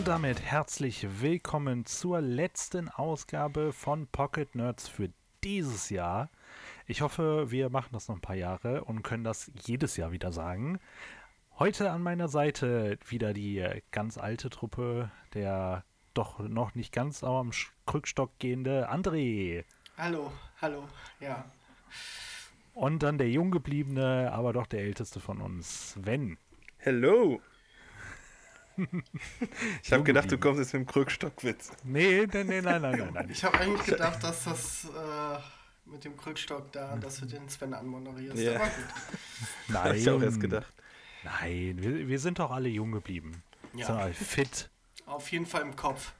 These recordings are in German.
Und damit herzlich willkommen zur letzten Ausgabe von Pocket Nerds für dieses Jahr. Ich hoffe, wir machen das noch ein paar Jahre und können das jedes Jahr wieder sagen. Heute an meiner Seite wieder die ganz alte Truppe, der doch noch nicht ganz am Krückstock gehende André. Hallo, hallo, ja. Und dann der jung gebliebene, aber doch der älteste von uns, Sven. Hello. Ich habe gedacht, du kommst jetzt mit dem Krückstockwitz. Nee, nee, nee, nein, nein, nein, nein. Ich habe eigentlich gedacht, dass das äh, mit dem Krückstock da, dass du den Sven anmoderierst. Ja. Aber gut. Nein. Hab ich auch erst gedacht. Nein, wir, wir sind doch alle jung geblieben. Ja. Sind alle fit. Auf jeden Fall im Kopf.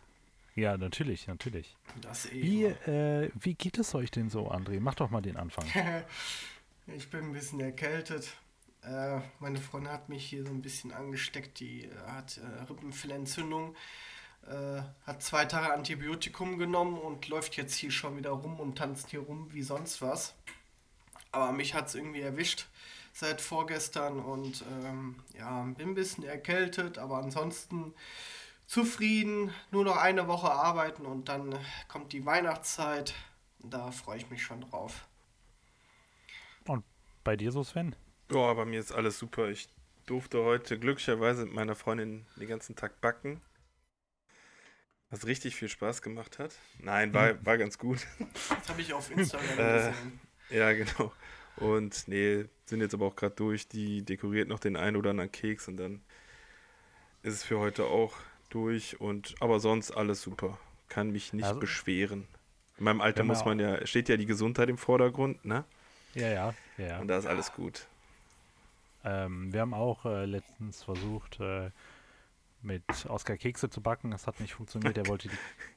Ja, natürlich, natürlich. Das eh wie, äh, wie geht es euch denn so, André? Mach doch mal den Anfang. ich bin ein bisschen erkältet. Äh, meine Freundin hat mich hier so ein bisschen angesteckt. Die äh, hat äh, Rippenfellentzündung. Äh, hat zwei Tage Antibiotikum genommen und läuft jetzt hier schon wieder rum und tanzt hier rum wie sonst was. Aber mich hat es irgendwie erwischt seit vorgestern und ähm, ja, bin ein bisschen erkältet, aber ansonsten zufrieden. Nur noch eine Woche arbeiten und dann kommt die Weihnachtszeit. Da freue ich mich schon drauf. Und bei dir so, Sven? Ja, bei mir ist alles super. Ich durfte heute glücklicherweise mit meiner Freundin den ganzen Tag backen. Was richtig viel Spaß gemacht hat. Nein, war, hm. war ganz gut. Das habe ich auf Instagram äh, gesehen. Ja, genau. Und nee, sind jetzt aber auch gerade durch. Die dekoriert noch den einen oder anderen Keks und dann ist es für heute auch durch. Und aber sonst alles super. Kann mich nicht also, beschweren. In meinem Alter muss man ja, steht ja die Gesundheit im Vordergrund, ne? Ja, ja, ja. Und da ist alles gut. Ähm, wir haben auch äh, letztens versucht, äh, mit Oskar Kekse zu backen. Das hat nicht funktioniert. Er wollte die,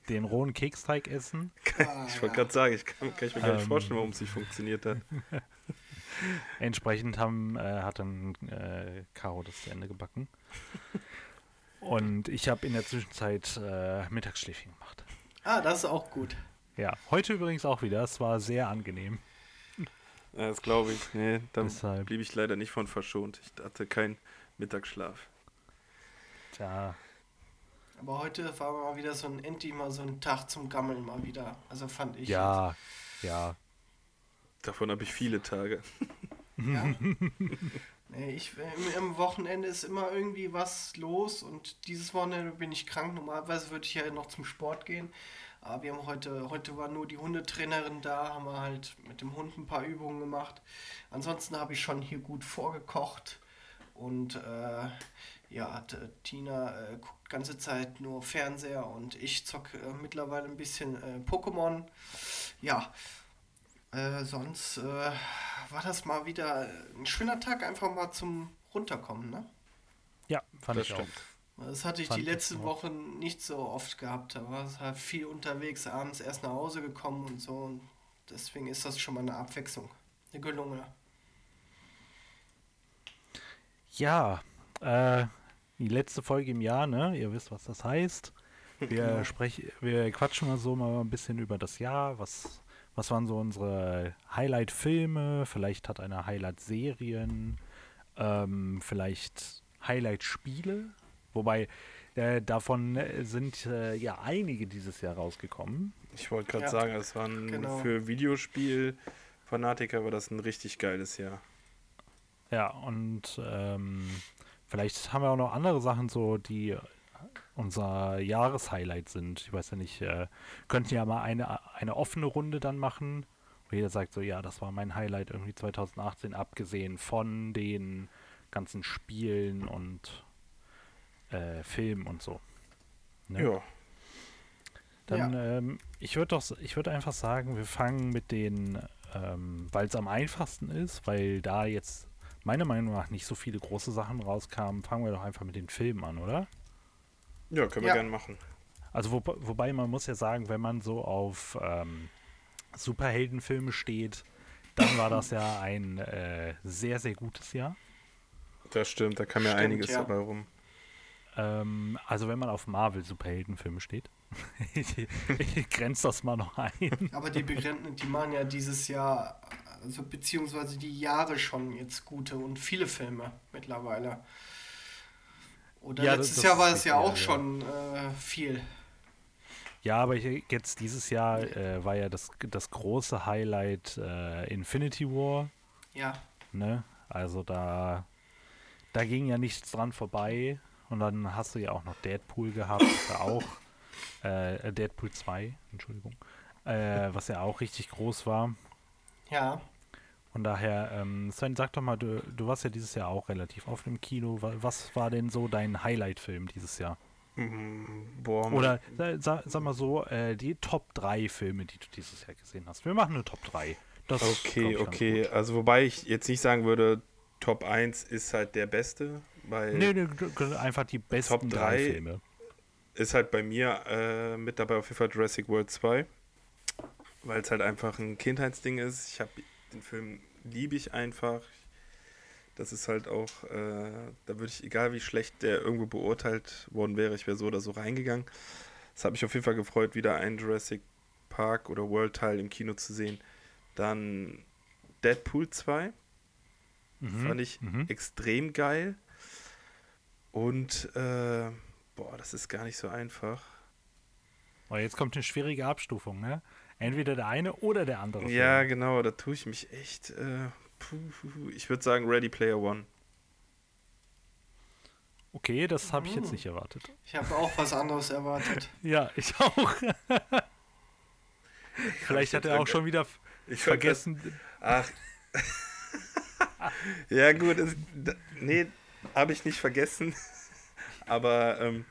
den rohen Keksteig essen. ich wollte gerade sagen, ich kann, kann ich mir gar nicht ähm, vorstellen, warum es nicht funktioniert hat. Entsprechend haben, äh, hat dann äh, Caro das zu Ende gebacken. Und ich habe in der Zwischenzeit äh, Mittagsschläfchen gemacht. Ah, das ist auch gut. Ja, heute übrigens auch wieder. Es war sehr angenehm. Ja, das glaube ich. Nee, dann Deshalb. blieb ich leider nicht von verschont. Ich hatte keinen Mittagsschlaf. Tja. Aber heute war mal wieder so ein endlich mal so ein Tag zum Gammeln mal wieder. Also fand ich. Ja, jetzt. ja. Davon habe ich viele Tage. Ja. nee, ich, am Wochenende ist immer irgendwie was los und dieses Wochenende bin ich krank. Normalerweise würde ich ja noch zum Sport gehen. Aber wir haben heute, heute war nur die Hundetrainerin da, haben wir halt mit dem Hund ein paar Übungen gemacht. Ansonsten habe ich schon hier gut vorgekocht und äh, ja, Tina äh, guckt ganze Zeit nur Fernseher und ich zocke äh, mittlerweile ein bisschen äh, Pokémon. Ja, äh, sonst äh, war das mal wieder ein schöner Tag, einfach mal zum Runterkommen, ne? Ja, fand das ich stimmt. auch. Das hatte ich die letzten Wochen nicht so oft gehabt. Da war es halt viel unterwegs, abends erst nach Hause gekommen und so. Und deswegen ist das schon mal eine Abwechslung. Eine gelungene. Ja, äh, die letzte Folge im Jahr, ne? Ihr wisst, was das heißt. Wir, genau. sprechen, wir quatschen mal so mal ein bisschen über das Jahr. Was, was waren so unsere Highlight-Filme? Vielleicht hat einer Highlight-Serien. Ähm, vielleicht Highlight-Spiele. Wobei äh, davon äh, sind äh, ja einige dieses Jahr rausgekommen. Ich wollte gerade ja, sagen, es waren genau. für Videospiel-Fanatiker war das ein richtig geiles Jahr. Ja, und ähm, vielleicht haben wir auch noch andere Sachen, so die unser Jahreshighlight sind. Ich weiß ja nicht, äh, könnten ja mal eine, eine offene Runde dann machen, wo jeder sagt so, ja, das war mein Highlight irgendwie 2018, abgesehen von den ganzen Spielen und äh, Film und so. Ne? Ja. Dann, ja. Ähm, ich würde doch, ich würde einfach sagen, wir fangen mit den, ähm, weil es am einfachsten ist, weil da jetzt meiner Meinung nach nicht so viele große Sachen rauskamen, fangen wir doch einfach mit den Filmen an, oder? Ja, können wir ja. gerne machen. Also wo, wobei man muss ja sagen, wenn man so auf ähm, Superheldenfilme steht, dann war das ja ein äh, sehr, sehr gutes Jahr. Das stimmt, da kam ja stimmt, einiges ja. dabei rum. Ähm, also wenn man auf Marvel-Superheldenfilme steht. ich, ich grenze das mal noch ein. Aber die begrenzen, die machen ja dieses Jahr, also beziehungsweise die Jahre schon jetzt gute und viele Filme mittlerweile. Oder Ja, letztes das- Jahr war es ja auch richtig, schon äh, viel. Ja, aber ich, jetzt dieses Jahr äh, war ja das, das große Highlight äh, Infinity War, Ja. ne? Also da, da ging ja nichts dran vorbei. Und dann hast du ja auch noch Deadpool gehabt, was ja auch, äh, Deadpool 2, Entschuldigung, äh, was ja auch richtig groß war. Ja. Von daher, ähm, Sven, sag doch mal, du, du warst ja dieses Jahr auch relativ oft im Kino. Wa- Was war denn so dein Highlight-Film dieses Jahr? Mm, Boah. Oder sa- sa- sag mal so, äh, die Top 3 Filme, die du dieses Jahr gesehen hast. Wir machen eine Top 3. Das ist, Okay, ich, ganz okay. Also wobei ich jetzt nicht sagen würde, Top 1 ist halt der beste, weil Nee, nee, einfach die besten drei drei. Filme. ist halt bei mir äh, mit dabei auf jeden Fall Jurassic World 2, weil es halt einfach ein Kindheitsding ist. Ich habe den Film liebe ich einfach. Das ist halt auch, äh, da würde ich, egal wie schlecht der irgendwo beurteilt worden wäre, ich wäre so oder so reingegangen. Es hat mich auf jeden Fall gefreut, wieder einen Jurassic Park oder World Teil im Kino zu sehen. Dann Deadpool 2. Mhm. Fand ich mhm. extrem geil. Und, äh, boah, das ist gar nicht so einfach. Oh, jetzt kommt eine schwierige Abstufung, ne? Entweder der eine oder der andere. Ja, Film. genau, da tue ich mich echt. Äh, ich würde sagen Ready Player One. Okay, das habe ich jetzt Mhm. nicht erwartet. Ich habe auch was anderes erwartet. Ja, ich auch. Vielleicht hat er auch schon wieder Ich vergessen. Ach. ja, gut. Es, da, nee, habe ich nicht vergessen. Aber, ähm,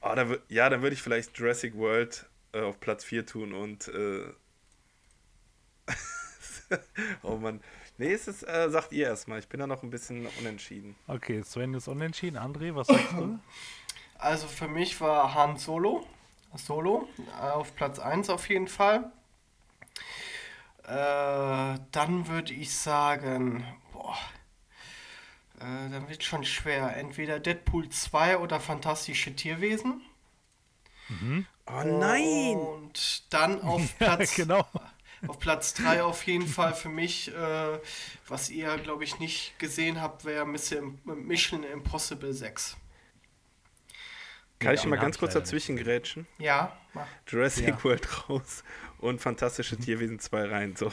oh, da, ja, dann würde ich vielleicht Jurassic World äh, auf Platz 4 tun und. Äh, oh Mann. Nee, es ist, äh, sagt ihr erstmal. Ich bin da noch ein bisschen unentschieden. Okay, Sven ist unentschieden. André, was sagst du? Also für mich war Han Solo. Solo äh, auf Platz 1 auf jeden Fall. Äh, dann würde ich sagen, boah, äh, dann wird schon schwer. Entweder Deadpool 2 oder Fantastische Tierwesen. Oh nein! Und dann auf Ja, Platz, genau. auf Platz 3 auf jeden Fall für mich, äh, was ihr, glaube ich, nicht gesehen habt, wäre Mission Impossible 6. Kann ich mal ganz kurz dazwischen grätschen? Ja, mach. Jurassic Ja. World raus und Fantastische Tierwesen 2 rein. So.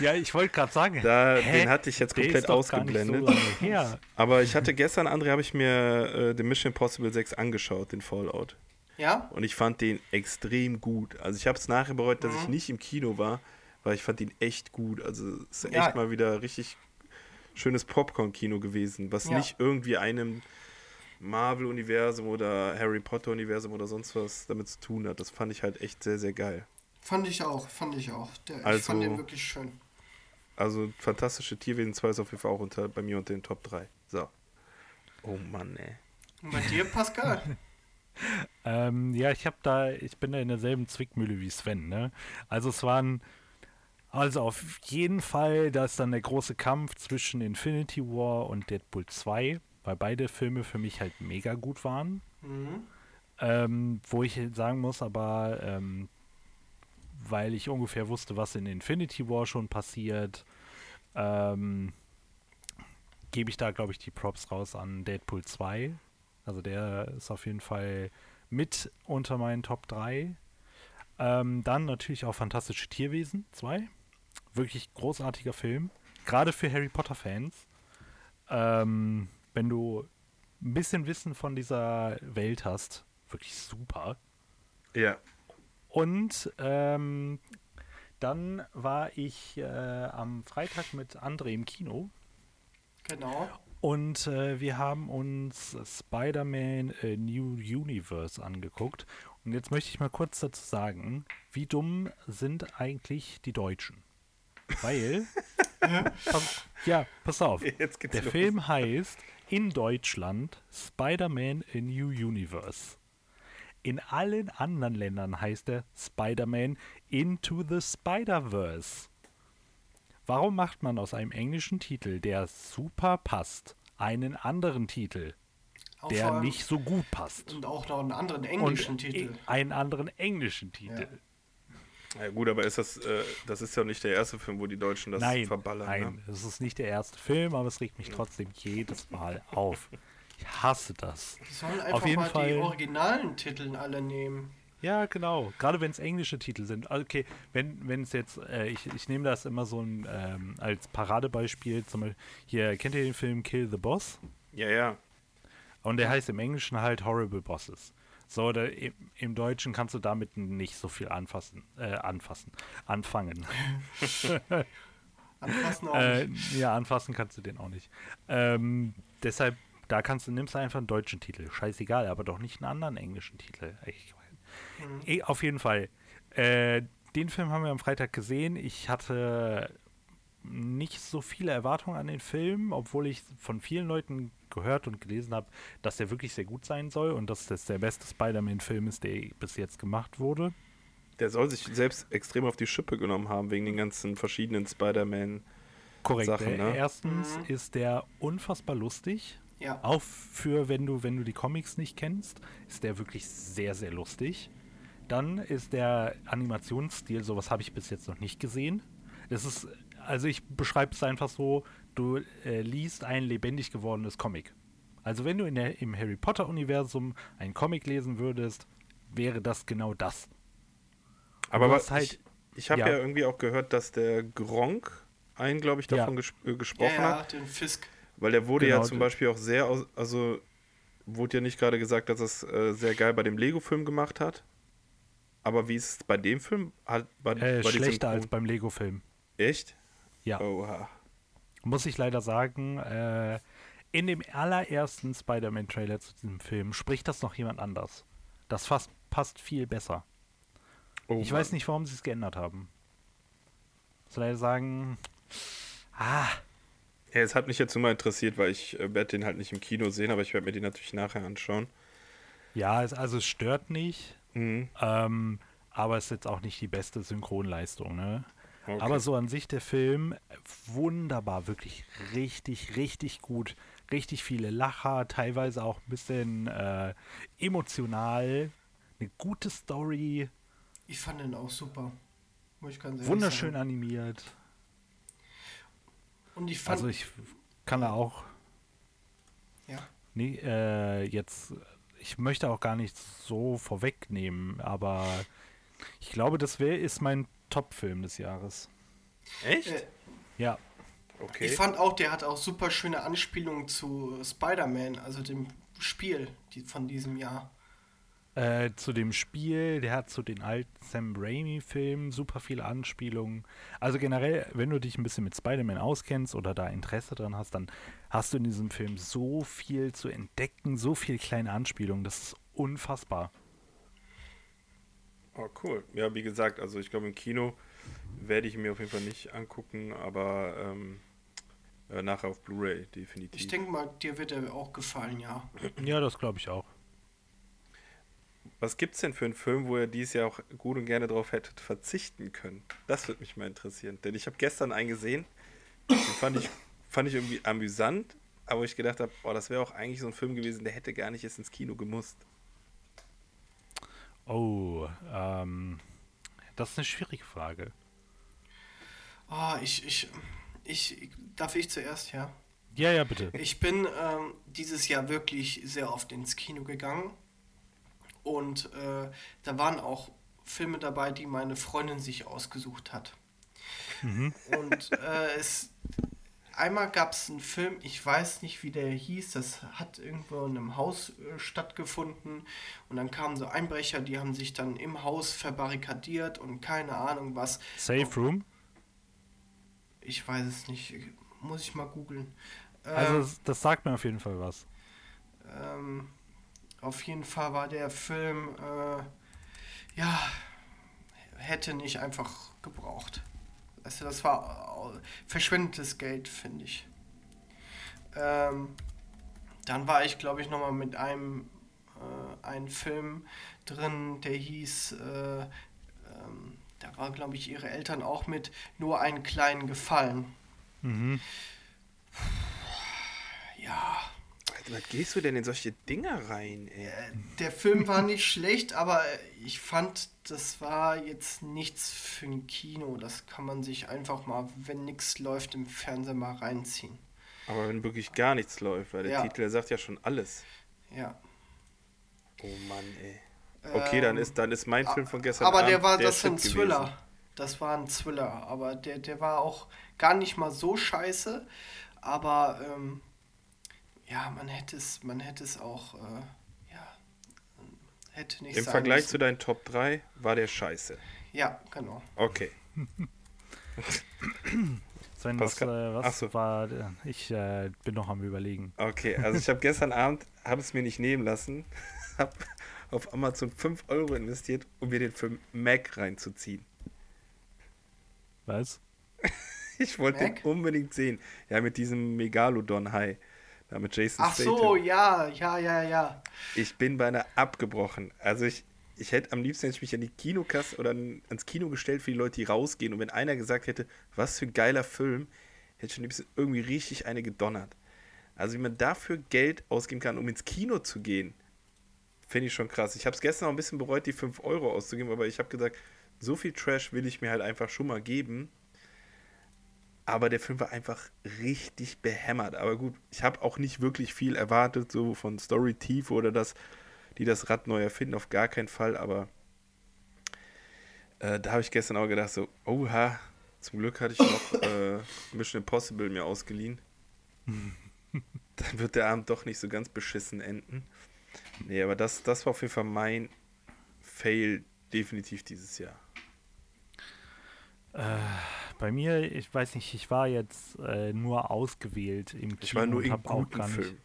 Ja, ich wollte gerade sagen, Da, Hä? den hatte ich jetzt komplett ausgeblendet. So. Aber ich hatte gestern, André, habe ich mir äh, den Mission Impossible 6 angeschaut, den Fallout. Ja? Und ich fand den extrem gut. Also ich habe es nachher bereut, dass ich Mhm. nicht im Kino war, weil ich fand ihn echt gut. Also es ist echt Ja. mal wieder richtig schönes Popcorn-Kino gewesen, was Ja. nicht irgendwie einem Marvel-Universum oder Harry Potter-Universum oder sonst was damit zu tun hat. Das fand ich halt echt sehr, sehr geil. Fand ich auch, fand ich auch. Der, ich Also- fand den wirklich schön. Also Fantastische Tierwesen 2 ist auf jeden Fall auch unter, bei mir unter den Top 3. So. Oh Mann, ey. Und bei dir, Pascal? Ähm, ja, ich habe da, ich bin da in derselben Zwickmühle wie Sven, ne? Also es waren, also auf jeden Fall, da ist dann der große Kampf zwischen Infinity War und Deadpool 2, weil beide Filme für mich halt mega gut waren. mhm. Ähm, wo ich sagen muss, aber ähm, weil ich ungefähr wusste, was in Infinity War schon passiert, ähm, gebe ich da, glaube ich, die Props raus an Deadpool 2. Also der ist auf jeden Fall mit unter meinen Top 3. Ähm, dann natürlich auch Fantastische Tierwesen 2. Wirklich großartiger Film. Gerade für Harry Potter-Fans. Ähm, wenn du ein bisschen Wissen von dieser Welt hast, wirklich super. Ja. Und ähm, dann war ich äh, am Freitag mit André im Kino Genau. und äh, wir haben uns Spider-Man äh, New Universe angeguckt. Und jetzt möchte ich mal kurz dazu sagen, wie dumm sind eigentlich die Deutschen? Weil, pass, ja, pass auf, der los. Film heißt in Deutschland Spider-Man A New Universe. In allen anderen Ländern heißt er Spider-Man Into the Spider-Verse. Warum macht man aus einem englischen Titel, der super passt, einen anderen Titel, Auch der nicht so gut passt? Und auch noch einen anderen englischen Und Titel. e- einen anderen englischen Titel. Ja gut, aber ist das, äh, das ist ja nicht der erste Film, wo die Deutschen das nein, verballern. nein, Ne? es ist nicht der erste Film, aber es regt mich trotzdem jedes Mal auf. Ich hasse das. Die sollen einfach Auf jeden mal Fall. die originalen Titel alle nehmen. Ja, genau. Gerade wenn es englische Titel sind. Okay, wenn wenn es jetzt, äh, ich, ich nehme das immer so ein, ähm, als Paradebeispiel. Zum Beispiel, hier, kennt ihr den Film Kill the Boss? Ja, ja. Und der heißt im Englischen halt Horrible Bosses. So, der, im, im Deutschen kannst du damit nicht so viel anfassen, äh, anfassen, anfangen. Anfassen auch Äh, nicht. ja, anfassen kannst du den auch nicht. Ähm, deshalb, da kannst du, nimmst du einfach einen deutschen Titel. Scheißegal, aber doch nicht einen anderen englischen Titel. Ich, Mhm. eh, auf jeden Fall. Äh, den Film haben wir am Freitag gesehen. Ich hatte nicht so viele Erwartungen an den Film, obwohl ich von vielen Leuten gehört und gelesen habe, dass der wirklich sehr gut sein soll und dass das der beste Spider-Man-Film ist, der bis jetzt gemacht wurde. Der soll sich selbst extrem auf die Schippe genommen haben, wegen den ganzen verschiedenen Spider-Man. Korrekt. Sachen, Äh, ne? Erstens Mhm. ist der unfassbar lustig. Ja. Auch für, wenn du, wenn du die Comics nicht kennst, ist der wirklich sehr, sehr lustig. Dann ist der Animationsstil, sowas habe ich bis jetzt noch nicht gesehen. Das ist, also ich beschreibe es einfach so, du äh, liest ein lebendig gewordenes Comic. Also wenn du in der, im Harry Potter-Universum einen Comic lesen würdest, wäre das genau das. Aber was halt- ich, ich habe ja. ja. irgendwie auch gehört, dass der Gronk einen, glaube ich, Ja. davon ges äh, Ja, gesprochen ja, hat. den Fisk. Weil der wurde Genau, ja zum Beispiel auch sehr, aus, also wurde ja nicht gerade gesagt, dass es äh, sehr geil bei dem Lego-Film gemacht hat. Aber wie ist es bei dem Film? Hat, war, Äh, die schlechter als beim Lego-Film. Echt? Ja. Oha. muss ich leider sagen, äh, in dem allerersten Spider-Man-Trailer zu diesem Film spricht das noch jemand anders. Das fast, passt viel besser. Oh, ich weiß nicht, warum sie es geändert haben. Ich muss leider sagen, ah, Ja, es hat mich jetzt nur mal interessiert, weil ich äh, werde den halt nicht im Kino sehen, aber ich werde mir den natürlich nachher anschauen. ja, es, also es stört nicht, Mhm. ähm, aber es ist jetzt auch nicht die beste Synchronleistung, ne? Okay. Aber so an sich der Film wunderbar, wirklich richtig, richtig gut. Richtig viele Lacher, teilweise auch ein bisschen äh, emotional. Eine gute Story, Ich fand den auch super. Muss ich ganz ehrlich wunderschön sagen. animiert. Und ich fand. Also ich kann da auch ja. nee, äh, jetzt, ich möchte auch gar nichts so vorwegnehmen, aber ich glaube, das wär, ist mein Top-Film des Jahres. Echt? Äh, Ja, okay. Ich fand auch, der hat auch super schöne Anspielungen zu Spider-Man, also dem Spiel die, von diesem Jahr. Äh, zu dem Spiel, der hat zu den alten Sam Raimi-Filmen super viele Anspielungen. Also generell, wenn du dich ein bisschen mit Spider-Man auskennst oder da Interesse dran hast, dann hast du in diesem Film so viel zu entdecken, so viele kleine Anspielungen. Das ist unfassbar. Oh, cool. Ja, wie gesagt, also ich glaube im Kino werde ich mir auf jeden Fall nicht angucken, aber ähm, äh, nachher auf Blu-ray definitiv. Ich denke mal, dir wird er auch gefallen, ja. Ja, das glaube ich auch. Was gibt's denn für einen Film, wo er dieses Jahr auch gut und gerne darauf hätte verzichten können? Das würde mich mal interessieren. Denn ich habe gestern einen gesehen, den fand ich, fand ich irgendwie amüsant, aber wo ich gedacht habe, boah, das wäre auch eigentlich so ein Film gewesen, der hätte gar nicht erst ins Kino gemusst. Oh, ähm, das ist eine schwierige Frage. Ah, ich, ich, ich, darf ich zuerst, ja? Ja, ja, bitte. Ich bin ähm, dieses Jahr wirklich sehr oft ins Kino gegangen und äh, da waren auch Filme dabei, die meine Freundin sich ausgesucht hat. Und äh, es einmal gab es einen Film, ich weiß nicht, wie der hieß, das hat irgendwo in einem Haus äh, stattgefunden und dann kamen so Einbrecher, die haben sich dann im Haus verbarrikadiert und keine Ahnung was. Safe Room. Ich weiß es nicht, muss ich mal googeln. Also Ähm, das, das sagt mir auf jeden Fall was. Ähm, auf jeden Fall war der Film, äh, ja, hätte nicht einfach gebraucht. Du, das war verschwendetes Geld, finde ich. Ähm, dann war ich, glaube ich, nochmal mit einem, äh, einem Film drin, der hieß, äh, ähm, da war, glaube ich, ihre Eltern auch mit, nur einen kleinen Gefallen. Mhm. Ja, was gehst du denn in solche Dinger rein, ey? Der Film war nicht schlecht, aber ich fand, das war jetzt nichts für ein Kino. Das kann man sich einfach mal, wenn nichts läuft, im Fernseher mal reinziehen. Aber wenn wirklich gar nichts läuft, weil der Ja. Titel der sagt ja schon alles. Ja. Oh Mann, ey. Okay, dann Ähm, ist, dann ist mein Film von gestern Aber Abend der war das Shit ein gewesen. Thriller. Das war ein Thriller, aber der, der war auch gar nicht mal so scheiße. Aber ähm, ja, man hätte es, man hätte es auch, äh, ja, hätte nicht Im sein Vergleich müssen. zu deinen Top 3 war der scheiße. Ja, genau. Okay. Sven, Was äh, Ach was so. war. äh, Ich äh, bin noch am Überlegen. Okay, also ich habe gestern Abend, habe es mir nicht nehmen lassen, habe auf Amazon 5 Euro investiert, um mir den Film Mac reinzuziehen. Was? Ich wollte den unbedingt sehen. Ja, mit diesem Megalodon-Hai. Da mit Jason Ach so, Statham. ja, ja, ja, ja. Ich bin beinahe abgebrochen. Also ich, ich hätte am liebsten hätte ich mich an die Kinokasse oder an, ans Kino gestellt für die Leute, die rausgehen. Und wenn einer gesagt hätte, was für ein geiler Film, hätte ich am liebsten irgendwie richtig eine gedonnert. Also wie man dafür Geld ausgeben kann, um ins Kino zu gehen, finde ich schon krass. Ich habe es gestern auch ein bisschen bereut, die 5 Euro auszugeben, aber ich habe gesagt, so viel Trash will ich mir halt einfach schon mal geben. Aber der Film war einfach richtig behämmert. Aber gut, ich habe auch nicht wirklich viel erwartet, so von Story-Tiefe oder das, die das Rad neu erfinden, auf gar keinen Fall. Aber äh, da habe ich gestern auch gedacht, so, oha, zum Glück hatte ich noch äh, Mission Impossible mir ausgeliehen. Dann wird der Abend doch nicht so ganz beschissen enden. Nee, aber das, das war auf jeden Fall mein Fail definitiv dieses Jahr. Bei mir, ich weiß nicht, ich war jetzt äh, nur ausgewählt im Kino. Ich war nur in auch guten gar nicht-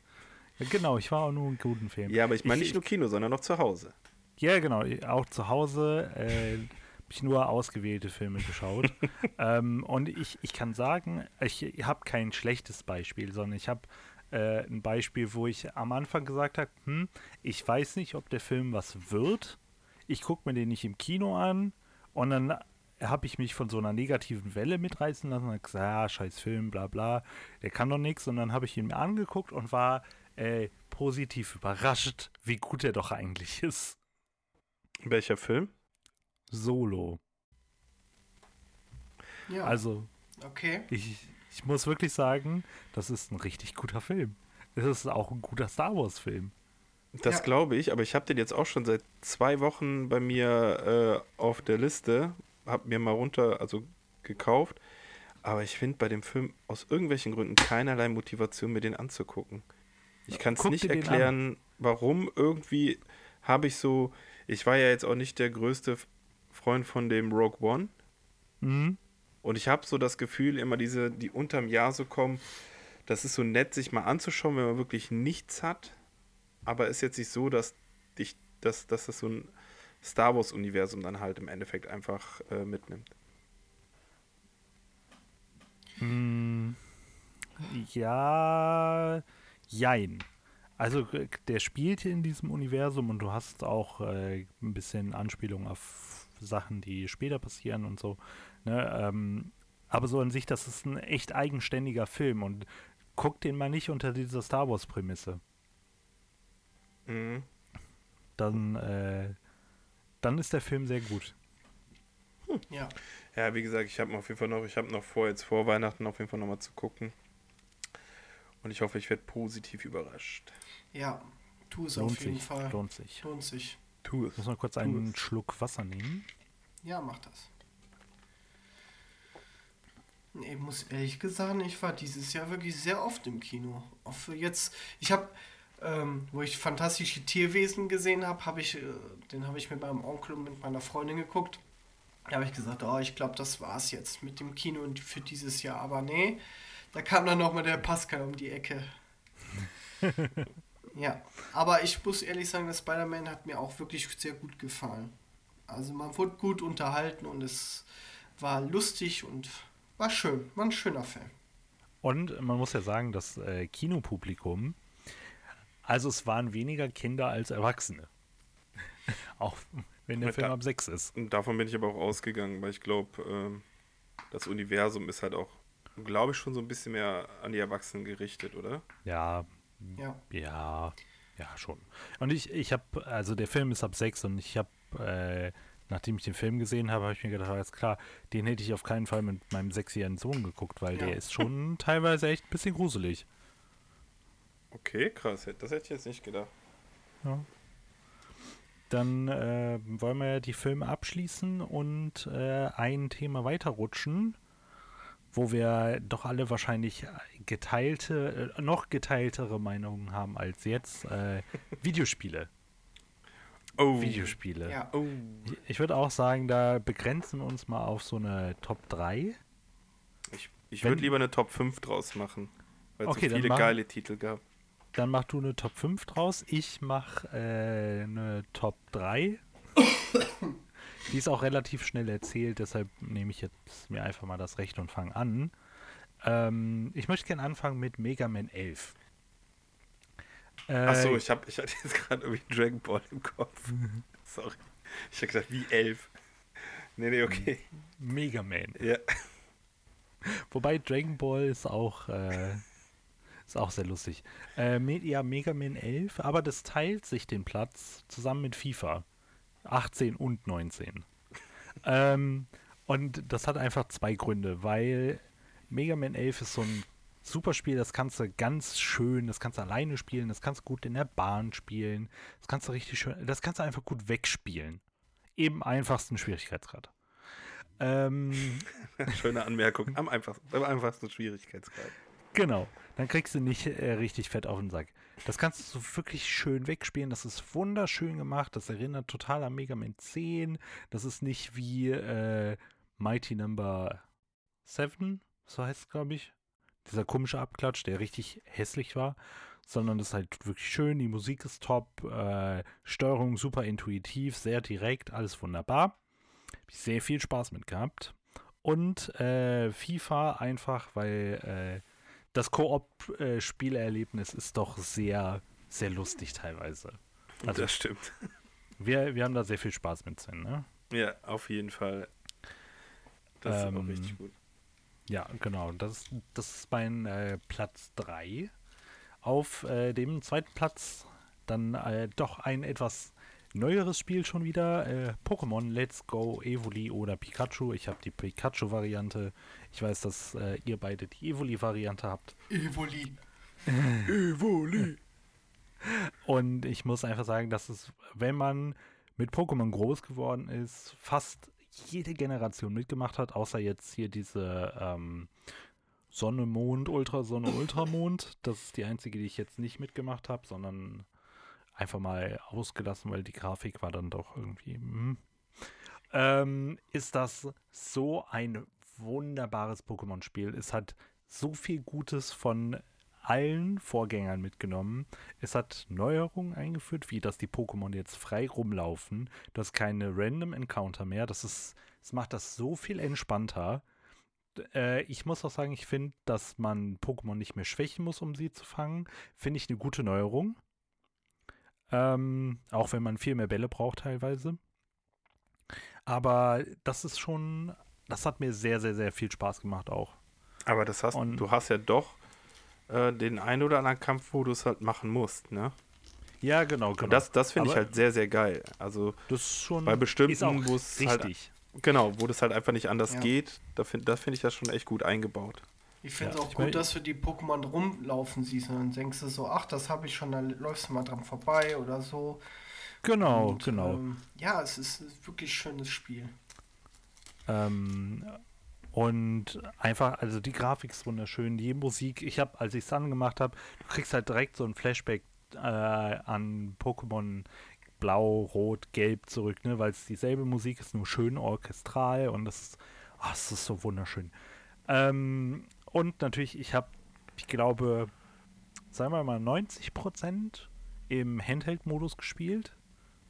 genau, ich war auch nur in guten Filmen. Ja, aber ich meine Ich- nicht nur Kino, sondern noch zu Hause. Ja, genau. Auch zu Hause äh, habe ich nur ausgewählte Filme geschaut. ähm, und ich, ich kann sagen, ich habe kein schlechtes Beispiel, sondern ich habe äh, ein Beispiel, wo ich am Anfang gesagt habe, hm, ich weiß nicht, ob der Film was wird. Ich gucke mir den nicht im Kino an. Und dann habe ich mich von so einer negativen Welle mitreißen lassen und gesagt, ja, scheiß Film, bla bla, der kann doch nichts. Und dann habe ich ihn mir angeguckt und war äh, positiv überrascht, wie gut er doch eigentlich ist. Welcher Film? Solo. Ja, Also, okay. ich, ich muss wirklich sagen, das ist ein richtig guter Film. Es ist auch ein guter Star Wars-Film. Das Ja. glaube ich, aber ich habe den jetzt auch schon seit zwei Wochen bei mir äh, auf der Liste. Habe mir mal runter, also gekauft. Aber ich finde bei dem Film aus irgendwelchen Gründen keinerlei Motivation, mir den anzugucken. Ich kann es nicht erklären, warum. Irgendwie habe ich so. Ich war ja jetzt auch nicht der größte Freund von dem Rogue One. Mhm. Und ich habe so das Gefühl, immer diese, die unterm Jahr so kommen, das ist so nett, sich mal anzuschauen, wenn man wirklich nichts hat. Aber ist jetzt nicht so, dass, dich, dass, dass das so ein Star Wars-Universum dann halt im Endeffekt einfach äh, mitnimmt. Mm, Ja, jein. Also der spielt in diesem Universum und du hast auch äh, ein bisschen Anspielung auf Sachen, die später passieren und so. Ne? Ähm, aber so an sich, das ist ein echt eigenständiger Film und guck den mal nicht unter dieser Star Wars-Prämisse. Mhm. Dann, äh, dann ist der Film sehr gut. Ja. Ja, wie gesagt, ich habe auf jeden Fall noch, ich habe noch vor, jetzt vor Weihnachten auf jeden Fall nochmal zu gucken. Und ich hoffe, ich werde positiv überrascht. Ja, tu es Lohnt auf jeden sich, Fall. lohnt sich. Lohnt sich. Tu Ich muss mal kurz einen Schluck Wasser nehmen. Ja, mach das. Nee, muss ehrlich gesagt, ich war dieses Jahr wirklich sehr oft im Kino. Auch für jetzt, ich habe, ähm, wo ich fantastische Tierwesen gesehen habe, habe ich, äh, den habe ich mit meinem Onkel und mit meiner Freundin geguckt. Da habe ich gesagt, oh, ich glaube, das war's jetzt mit dem Kino und für dieses Jahr. Aber nee, da kam dann nochmal der Pascal um die Ecke. ja, aber ich muss ehrlich sagen, das Spider-Man hat mir auch wirklich sehr gut gefallen. Also man wurde gut unterhalten und es war lustig und war schön. War ein schöner Film. Und man muss ja sagen, das äh, Kinopublikum, also es waren weniger Kinder als Erwachsene. auch wenn der Film da- ab 6 ist. Und davon bin ich aber auch ausgegangen, weil ich glaube, ähm, das Universum ist halt auch, glaube ich, schon so ein bisschen mehr an die Erwachsenen gerichtet, oder? Ja, Ja. ja, ja, schon. Und ich, ich habe, also der Film ist ab 6 und ich habe, äh, nachdem ich den Film gesehen habe, habe ich mir gedacht, alles klar, den hätte ich auf keinen Fall mit meinem sechsjährigen Sohn geguckt, weil Ja. der ist schon teilweise echt ein bisschen gruselig. Okay, krass. Das hätte ich jetzt nicht gedacht. Ja. Dann äh, wollen wir die Filme abschließen und äh, ein Thema weiterrutschen, wo wir doch alle wahrscheinlich geteilte, äh, noch geteiltere Meinungen haben als jetzt. Äh, Videospiele. Oh. Videospiele. Ja. Oh. Ich, würde auch sagen, da begrenzen wir uns mal auf so eine Top 3. Ich, ich würde lieber eine Top 5 draus machen. Weil es Okay, so viele machen- geile Titel gab. Dann mach du eine Top 5 draus. Ich mach äh, eine Top 3. Die ist auch relativ schnell erzählt, deshalb nehme ich jetzt mir einfach mal das Recht und fange an. Ähm, ich möchte gerne anfangen mit Mega Man 11. Äh, Achso, ich, hab, ich hatte jetzt gerade irgendwie Dragon Ball im Kopf. Sorry. Ich habe gedacht, wie elf. Nee, nee, okay. Mega Man. Ja. Wobei Dragon Ball ist auch, äh, ist auch sehr lustig. Äh, ja, Mega Man 11, aber das teilt sich den Platz zusammen mit FIFA 18 und 19. ähm, und das hat einfach zwei Gründe, weil Mega Man 11 ist so ein super Spiel, das kannst du ganz schön, das kannst du alleine spielen, das kannst du gut in der Bahn spielen, das kannst du richtig schön, das kannst du einfach gut wegspielen. Im einfachsten Schwierigkeitsgrad. Ähm, Schöne Anmerkung. Am einfachsten, am einfachsten Schwierigkeitsgrad. Genau. Dann kriegst du nicht äh, richtig fett auf den Sack. Das kannst du so wirklich schön wegspielen. Das ist wunderschön gemacht. Das erinnert total an Mega Man 10. Das ist nicht wie äh, Mighty Number 7, so heißt es, glaube ich. Dieser komische Abklatsch, der richtig hässlich war. Sondern das ist halt wirklich schön. Die Musik ist top. Äh, Steuerung super intuitiv, sehr direkt. Alles wunderbar. Hab ich sehr viel Spaß mit gehabt. Und äh, FIFA einfach, weil äh, das Koop-Spielerlebnis ist doch sehr, sehr lustig teilweise. Also- das stimmt. Wir, wir haben da sehr viel Spaß mit Sven, ne? Ja, auf jeden Fall. Das ist auch Ähm, richtig gut. Ja, genau. Das, ist- das ist mein äh, Platz 3. Auf äh, dem zweiten Platz dann äh, doch ein etwas neueres Spiel schon wieder. Äh, Pokémon Let's Go Evoli oder Pikachu. Ich habe die Pikachu-Variante. Ich weiß, dass äh, ihr beide die Evoli-Variante habt. Evoli. Evoli. Und ich muss einfach sagen, dass es, wenn man mit Pokémon groß geworden ist, fast jede Generation mitgemacht hat, außer jetzt hier diese ähm, Sonne, Mond, Ultrasonne, Ultramond. Das ist die einzige, die ich jetzt nicht mitgemacht habe, sondern einfach mal ausgelassen, weil die Grafik war dann doch irgendwie. hm. Ähm, ist das so ein wunderbares Pokémon-Spiel. Es hat so viel Gutes von allen Vorgängern mitgenommen. Es hat Neuerungen eingeführt, wie dass die Pokémon jetzt frei rumlaufen. Das ist keine Random Encounter mehr. Das ist, es macht das so viel entspannter. Äh, ich muss auch sagen, ich finde, dass man Pokémon nicht mehr schwächen muss, um sie zu fangen. Finde ich eine gute Neuerung. Ähm, auch wenn man viel mehr Bälle braucht teilweise. Aber das ist schon, das hat mir sehr, sehr, sehr viel Spaß gemacht auch. Aber das hast, Und- du hast ja doch äh, den einen oder anderen Kampf, wo du es halt machen musst, ne? Ja, genau, genau. Und das, das finde ich halt sehr, sehr geil. Also das ist schon bei bestimmten, wo es halt-. Genau, wo das halt einfach nicht anders Ja. geht, da find, das finde ich das schon echt gut eingebaut. Ich finde es Ja, auch gut, dass du die Pokémon rumlaufen siehst und dann denkst du so, ach, das habe ich schon, dann läufst du mal dran vorbei oder so. Genau, Und, genau. Ähm, ja, es ist ein wirklich schönes Spiel. Ähm, und einfach, also die Grafik ist wunderschön, die Musik. Ich habe, als ich es angemacht habe, du kriegst halt direkt so ein Flashback äh, an Pokémon Blau, Rot, Gelb zurück, ne, weil es dieselbe Musik ist, nur schön orchestral und das ist, ah, es ist so wunderschön. Ähm, und natürlich, ich habe, ich glaube, sagen wir mal 90% im Handheld-Modus gespielt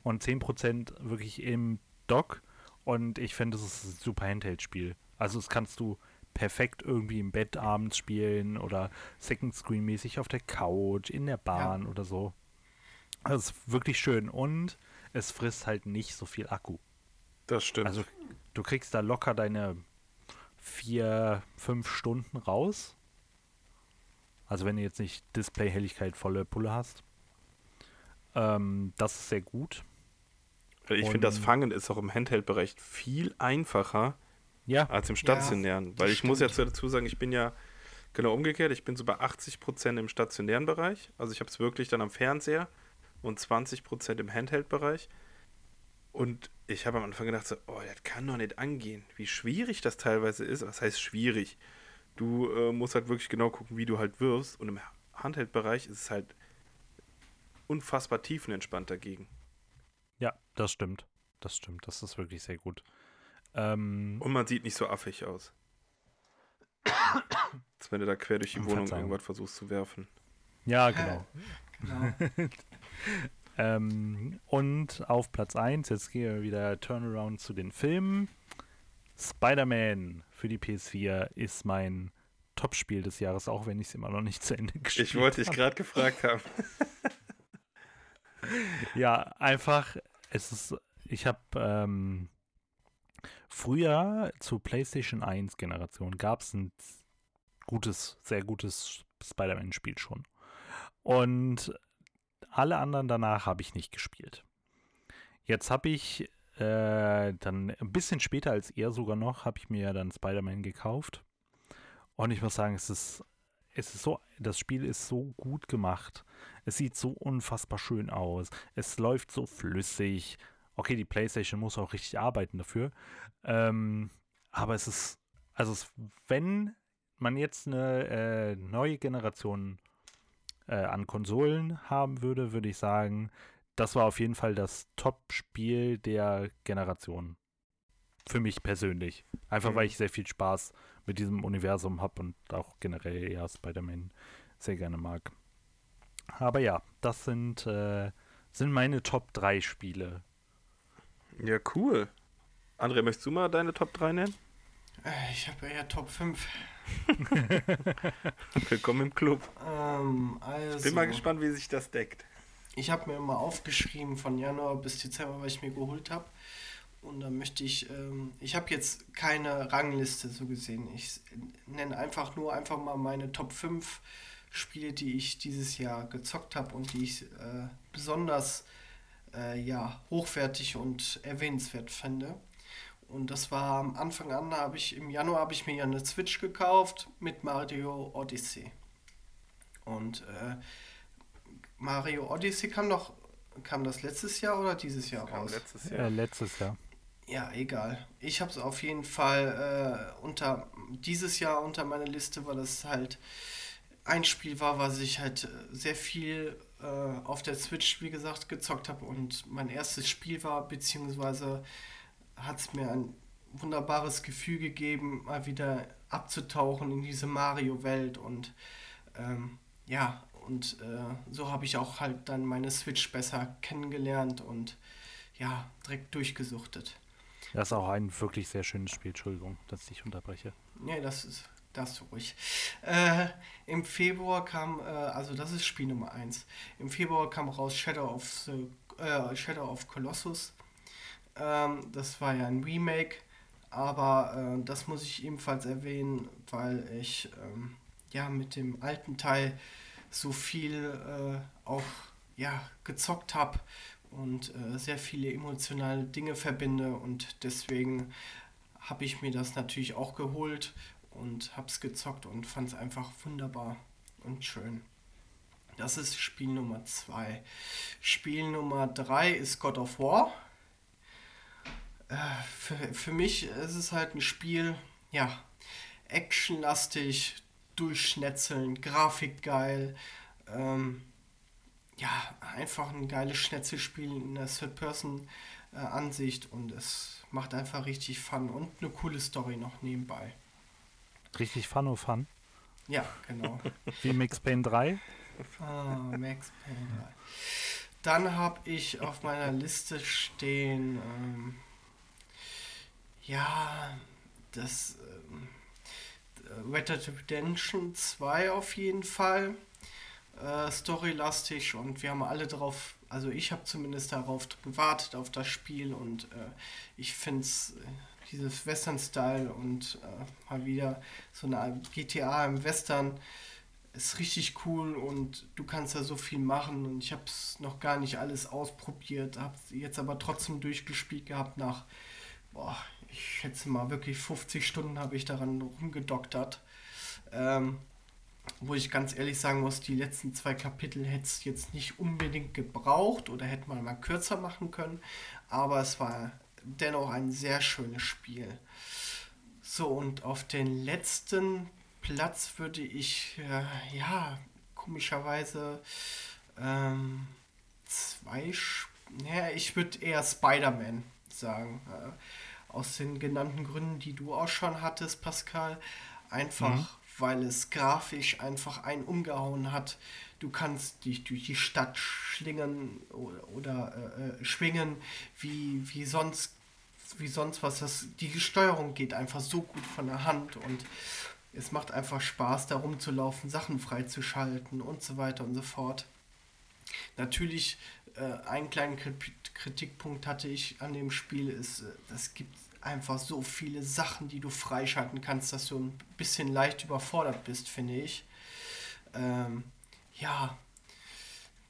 und 10% wirklich im Dock. Und ich finde, es ist ein super Handheld-Spiel. Also das kannst du perfekt irgendwie im Bett abends spielen oder Second Screen-mäßig auf der Couch, in der Bahn oder so. Also es ist wirklich schön und es frisst halt nicht so viel Akku. Das stimmt. Also du kriegst da locker deine vier, fünf Stunden raus. Also wenn du jetzt nicht Display-Helligkeit volle Pulle hast. Ähm, das ist sehr gut. ich finde, das Fangen ist auch im Handheld-Bereich viel einfacher Ja, als im stationären. weil das ich muss ja stimmt. dazu sagen, ich bin ja genau umgekehrt. Ich bin so bei 80% im stationären Bereich. Also ich habe es wirklich dann am Fernseher und 20% im Handheld-Bereich. Und ich habe am Anfang gedacht, so, oh, das kann doch nicht angehen, wie schwierig das teilweise ist. Was heißt schwierig? Du äh, musst halt wirklich genau gucken, wie du halt wirfst. Und im Handheld-Bereich ist es halt unfassbar tiefenentspannt dagegen. Ja, das stimmt. Das stimmt. Das ist wirklich sehr gut. Ähm, Und man sieht nicht so affig aus. Als wenn du da quer durch die Wohnung irgendwas versuchst zu werfen. ja, genau. Genau. Ähm, und auf Platz 1, jetzt gehen wir wieder Turnaround zu den Filmen. Spider-Man für die PS4 ist mein Top-Spiel des Jahres, auch wenn ich es immer noch nicht zu Ende gespielt Ich wollte dich habe. gerade gefragt haben. Ja, einfach, es ist, ich habe ähm, früher zur PlayStation 1 Generation gab es ein gutes, sehr gutes Spider-Man-Spiel schon. Und alle anderen danach habe ich nicht gespielt. Jetzt habe ich äh, dann ein bisschen später als er sogar noch, habe ich mir dann Spider-Man gekauft. Und ich muss sagen, es ist, es ist so, das Spiel ist so gut gemacht. Es sieht so unfassbar schön aus. Es läuft so flüssig. Okay, die PlayStation muss auch richtig arbeiten dafür. Ähm, aber es ist, also es, wenn man jetzt eine äh, neue Generation äh, an Konsolen haben würde, würde ich sagen, das war auf jeden Fall das Top-Spiel der Generation. Für mich persönlich. Einfach Mhm. weil ich sehr viel Spaß mit diesem Universum habe und auch generell ja Spider-Man sehr gerne mag. Aber ja, das sind, äh, sind meine Top 3 Spiele. Ja, cool. André, möchtest du mal deine Top 3 nennen? Äh, Ich habe ja Top 5. Willkommen im Club. Ähm, also, Bin mal gespannt, wie sich das deckt. Ich habe mir mal aufgeschrieben von Januar bis Dezember, was ich mir geholt habe. Und da möchte ich, ähm, ich habe jetzt keine Rangliste so gesehen. Ich nenne einfach nur einfach mal meine Top 5 Spiele, die ich dieses Jahr gezockt habe und die ich äh, besonders äh, ja, hochwertig und erwähnenswert finde. Und das war am Anfang an, habe ich im Januar habe ich mir ja eine Switch gekauft mit Mario Odyssey. Und äh, Mario Odyssey kam doch, kam das letztes Jahr oder dieses Jahr Kam raus? letztes Äh, Jahr. letztes Jahr. Ja, egal. Ich habe es auf jeden Fall äh, unter dieses Jahr unter meiner Liste, weil das halt ein Spiel war, was ich halt äh, sehr viel äh, auf der Switch, wie gesagt, gezockt habe und mein erstes Spiel war, beziehungsweise hat es mir ein wunderbares Gefühl gegeben, mal wieder abzutauchen in diese Mario-Welt und ähm, ja, und äh, so habe ich auch halt dann meine Switch besser kennengelernt und ja, direkt durchgesuchtet. Das ist auch ein wirklich sehr schönes Spiel. Entschuldigung, dass ich dich unterbreche. Nee, das ist das ruhig. Äh, Im Februar kam, äh, also das ist Spiel Nummer 1. Im Februar kam raus Shadow of, the, äh, Shadow of Colossus. Ähm, das war ja ein Remake, aber äh, das muss ich ebenfalls erwähnen, weil ich ähm, ja mit dem alten Teil so viel äh, auch ja, gezockt habe und äh, sehr viele emotionale Dinge verbinde und deswegen habe ich mir das natürlich auch geholt und habe es gezockt und fand es einfach wunderbar und schön. Das ist Spiel Nummer 2. Spiel Nummer 3 ist God of War. Für, für mich ist es halt ein Spiel, ja, actionlastig, durchschnetzeln, Grafik geil. Ähm, ja, einfach ein geiles Schnetzelspiel in der Third-Person-Ansicht und es macht einfach richtig Fun und eine coole Story noch nebenbei. Richtig Fun oh Fun. Ja, genau. Wie Mix Payne 3. ah, Max Payne. Dann habe ich auf meiner Liste stehen, ähm, ja, das ähm, Red Dead Redemption 2 auf jeden Fall. Äh, storylastig und wir haben alle darauf, also ich habe zumindest darauf gewartet, auf das Spiel und äh, ich finde es, dieses Western-Style und äh, mal wieder so eine GTA im Western ist richtig cool und du kannst da so viel machen und ich habe es noch gar nicht alles ausprobiert, habe jetzt aber trotzdem durchgespielt gehabt nach, boah, ich schätze mal wirklich 50 Stunden habe ich daran rumgedoktert. Ähm, wo ich ganz ehrlich sagen muss, die letzten zwei Kapitel hätte es jetzt nicht unbedingt gebraucht oder hätte man mal kürzer machen können, aber es war dennoch ein sehr schönes Spiel. So, und auf den letzten Platz würde ich, äh, ja, komischerweise ähm, zwei, ja, ich würde eher Spider-Man sagen. Äh, aus den genannten Gründen, die du auch schon hattest, Pascal. Einfach, mhm. weil es grafisch einfach einen umgehauen hat. Du kannst dich durch die Stadt schlingen oder, oder äh, äh, schwingen, wie, wie sonst wie sonst was. Das, die Steuerung geht einfach so gut von der Hand und es macht einfach Spaß, da rumzulaufen, Sachen freizuschalten und so weiter und so fort. Natürlich, äh, einen kleinen Kritikpunkt hatte ich an dem Spiel, ist, äh, es gibt einfach so viele Sachen, die du freischalten kannst, dass du ein bisschen leicht überfordert bist, finde ich. Ähm, ja,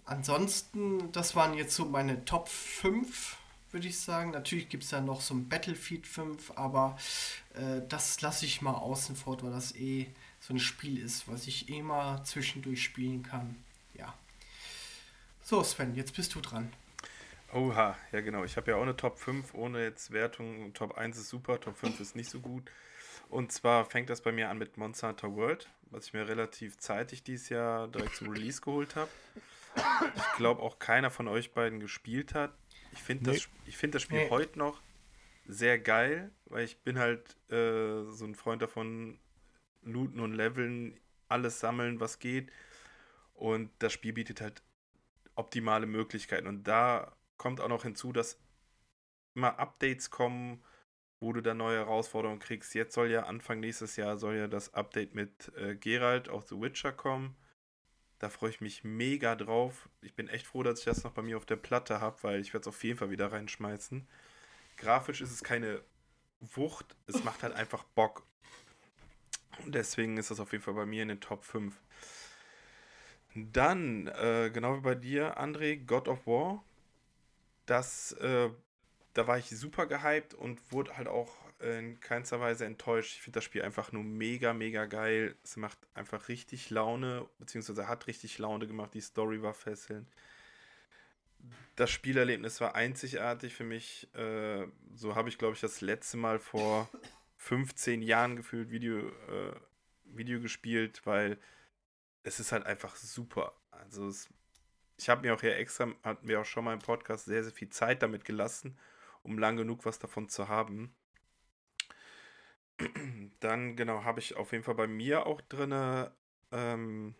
ansonsten, das waren jetzt so meine Top 5, würde ich sagen. Natürlich gibt es da noch so ein Battlefield 5, aber äh, das lasse ich mal außen vor, weil das eh so ein Spiel ist, was ich eh mal zwischendurch spielen kann. Ja. So, Sven, jetzt bist du dran. Oha, ja genau. Ich habe ja auch eine Top 5 ohne jetzt Wertung. Top 1 ist super, Top 5 ist nicht so gut. Und zwar fängt das bei mir an mit Monster Hunter World, was ich mir relativ zeitig dieses Jahr direkt zum Release geholt habe. Ich glaube auch keiner von euch beiden gespielt hat. Ich finde nee. das, find das Spiel nee. heute noch sehr geil, weil ich bin halt äh, so ein Freund davon, looten und leveln, alles sammeln, was geht. Und das Spiel bietet halt optimale Möglichkeiten. Und da kommt auch noch hinzu, dass immer Updates kommen, wo du da neue Herausforderungen kriegst. Jetzt soll ja Anfang nächstes Jahr soll ja das Update mit äh, Geralt auf The Witcher kommen. Da freue ich mich mega drauf. Ich bin echt froh, dass ich das noch bei mir auf der Platte habe, weil ich werde es auf jeden Fall wieder reinschmeißen. Grafisch ist es keine Wucht, es macht halt einfach Bock. Und deswegen ist das auf jeden Fall bei mir in den Top 5. Dann, äh, genau wie bei dir, André, God of War das, äh, da war ich super gehypt und wurde halt auch in keinster Weise enttäuscht. Ich finde das Spiel einfach nur mega, mega geil. Es macht einfach richtig Laune, beziehungsweise hat richtig Laune gemacht. Die Story war fesselnd. Das Spielerlebnis war einzigartig für mich. Äh, so habe ich, glaube ich, das letzte Mal vor 15 Jahren gefühlt Video, äh, Video gespielt, weil es ist halt einfach super. Also es ich habe mir auch hier extra, hatten wir auch schon mal im Podcast, sehr, sehr viel Zeit damit gelassen, um lang genug was davon zu haben. Dann, genau, habe ich auf jeden Fall bei mir auch drin ähm,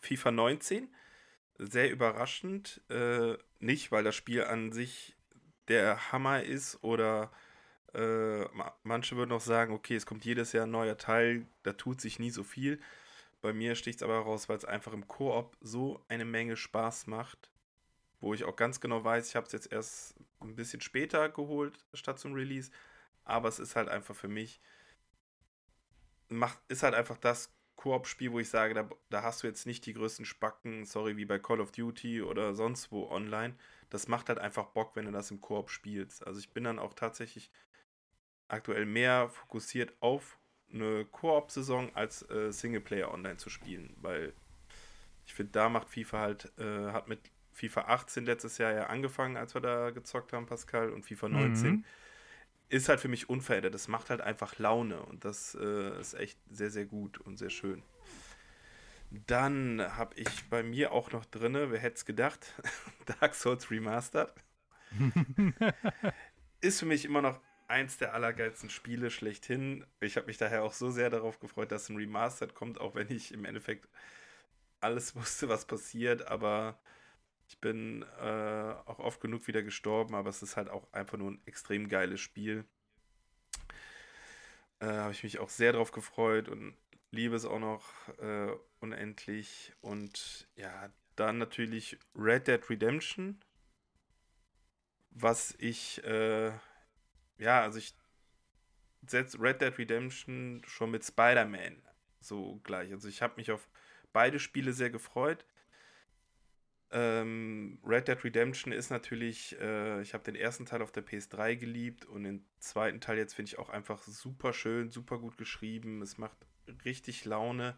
FIFA 19. Sehr überraschend. Äh, nicht, weil das Spiel an sich der Hammer ist oder äh, manche würden auch sagen, okay, es kommt jedes Jahr ein neuer Teil, da tut sich nie so viel. Bei mir sticht es aber raus, weil es einfach im Koop so eine Menge Spaß macht, wo ich auch ganz genau weiß, ich habe es jetzt erst ein bisschen später geholt statt zum Release, aber es ist halt einfach für mich, macht, ist halt einfach das Koop-Spiel, wo ich sage, da, da hast du jetzt nicht die größten Spacken, sorry, wie bei Call of Duty oder sonst wo online. Das macht halt einfach Bock, wenn du das im Koop spielst. Also ich bin dann auch tatsächlich aktuell mehr fokussiert auf eine Koop-Saison als äh, Singleplayer online zu spielen, weil ich finde, da macht FIFA halt, äh, hat mit FIFA 18 letztes Jahr ja angefangen, als wir da gezockt haben, Pascal, und FIFA 19 mhm. ist halt für mich unverändert. Das macht halt einfach Laune und das äh, ist echt sehr, sehr gut und sehr schön. Dann habe ich bei mir auch noch drin, wer hätte es gedacht, Dark Souls Remastered. ist für mich immer noch eins der allergeilsten Spiele schlechthin. Ich habe mich daher auch so sehr darauf gefreut, dass ein Remastered kommt, auch wenn ich im Endeffekt alles wusste, was passiert, aber ich bin äh, auch oft genug wieder gestorben, aber es ist halt auch einfach nur ein extrem geiles Spiel. Äh, habe ich mich auch sehr darauf gefreut und liebe es auch noch äh, unendlich. Und ja, dann natürlich Red Dead Redemption, was ich äh, ja, also ich setze Red Dead Redemption schon mit Spider-Man so gleich. Also ich habe mich auf beide Spiele sehr gefreut. Ähm, Red Dead Redemption ist natürlich, äh, ich habe den ersten Teil auf der PS3 geliebt und den zweiten Teil jetzt finde ich auch einfach super schön, super gut geschrieben. Es macht richtig Laune.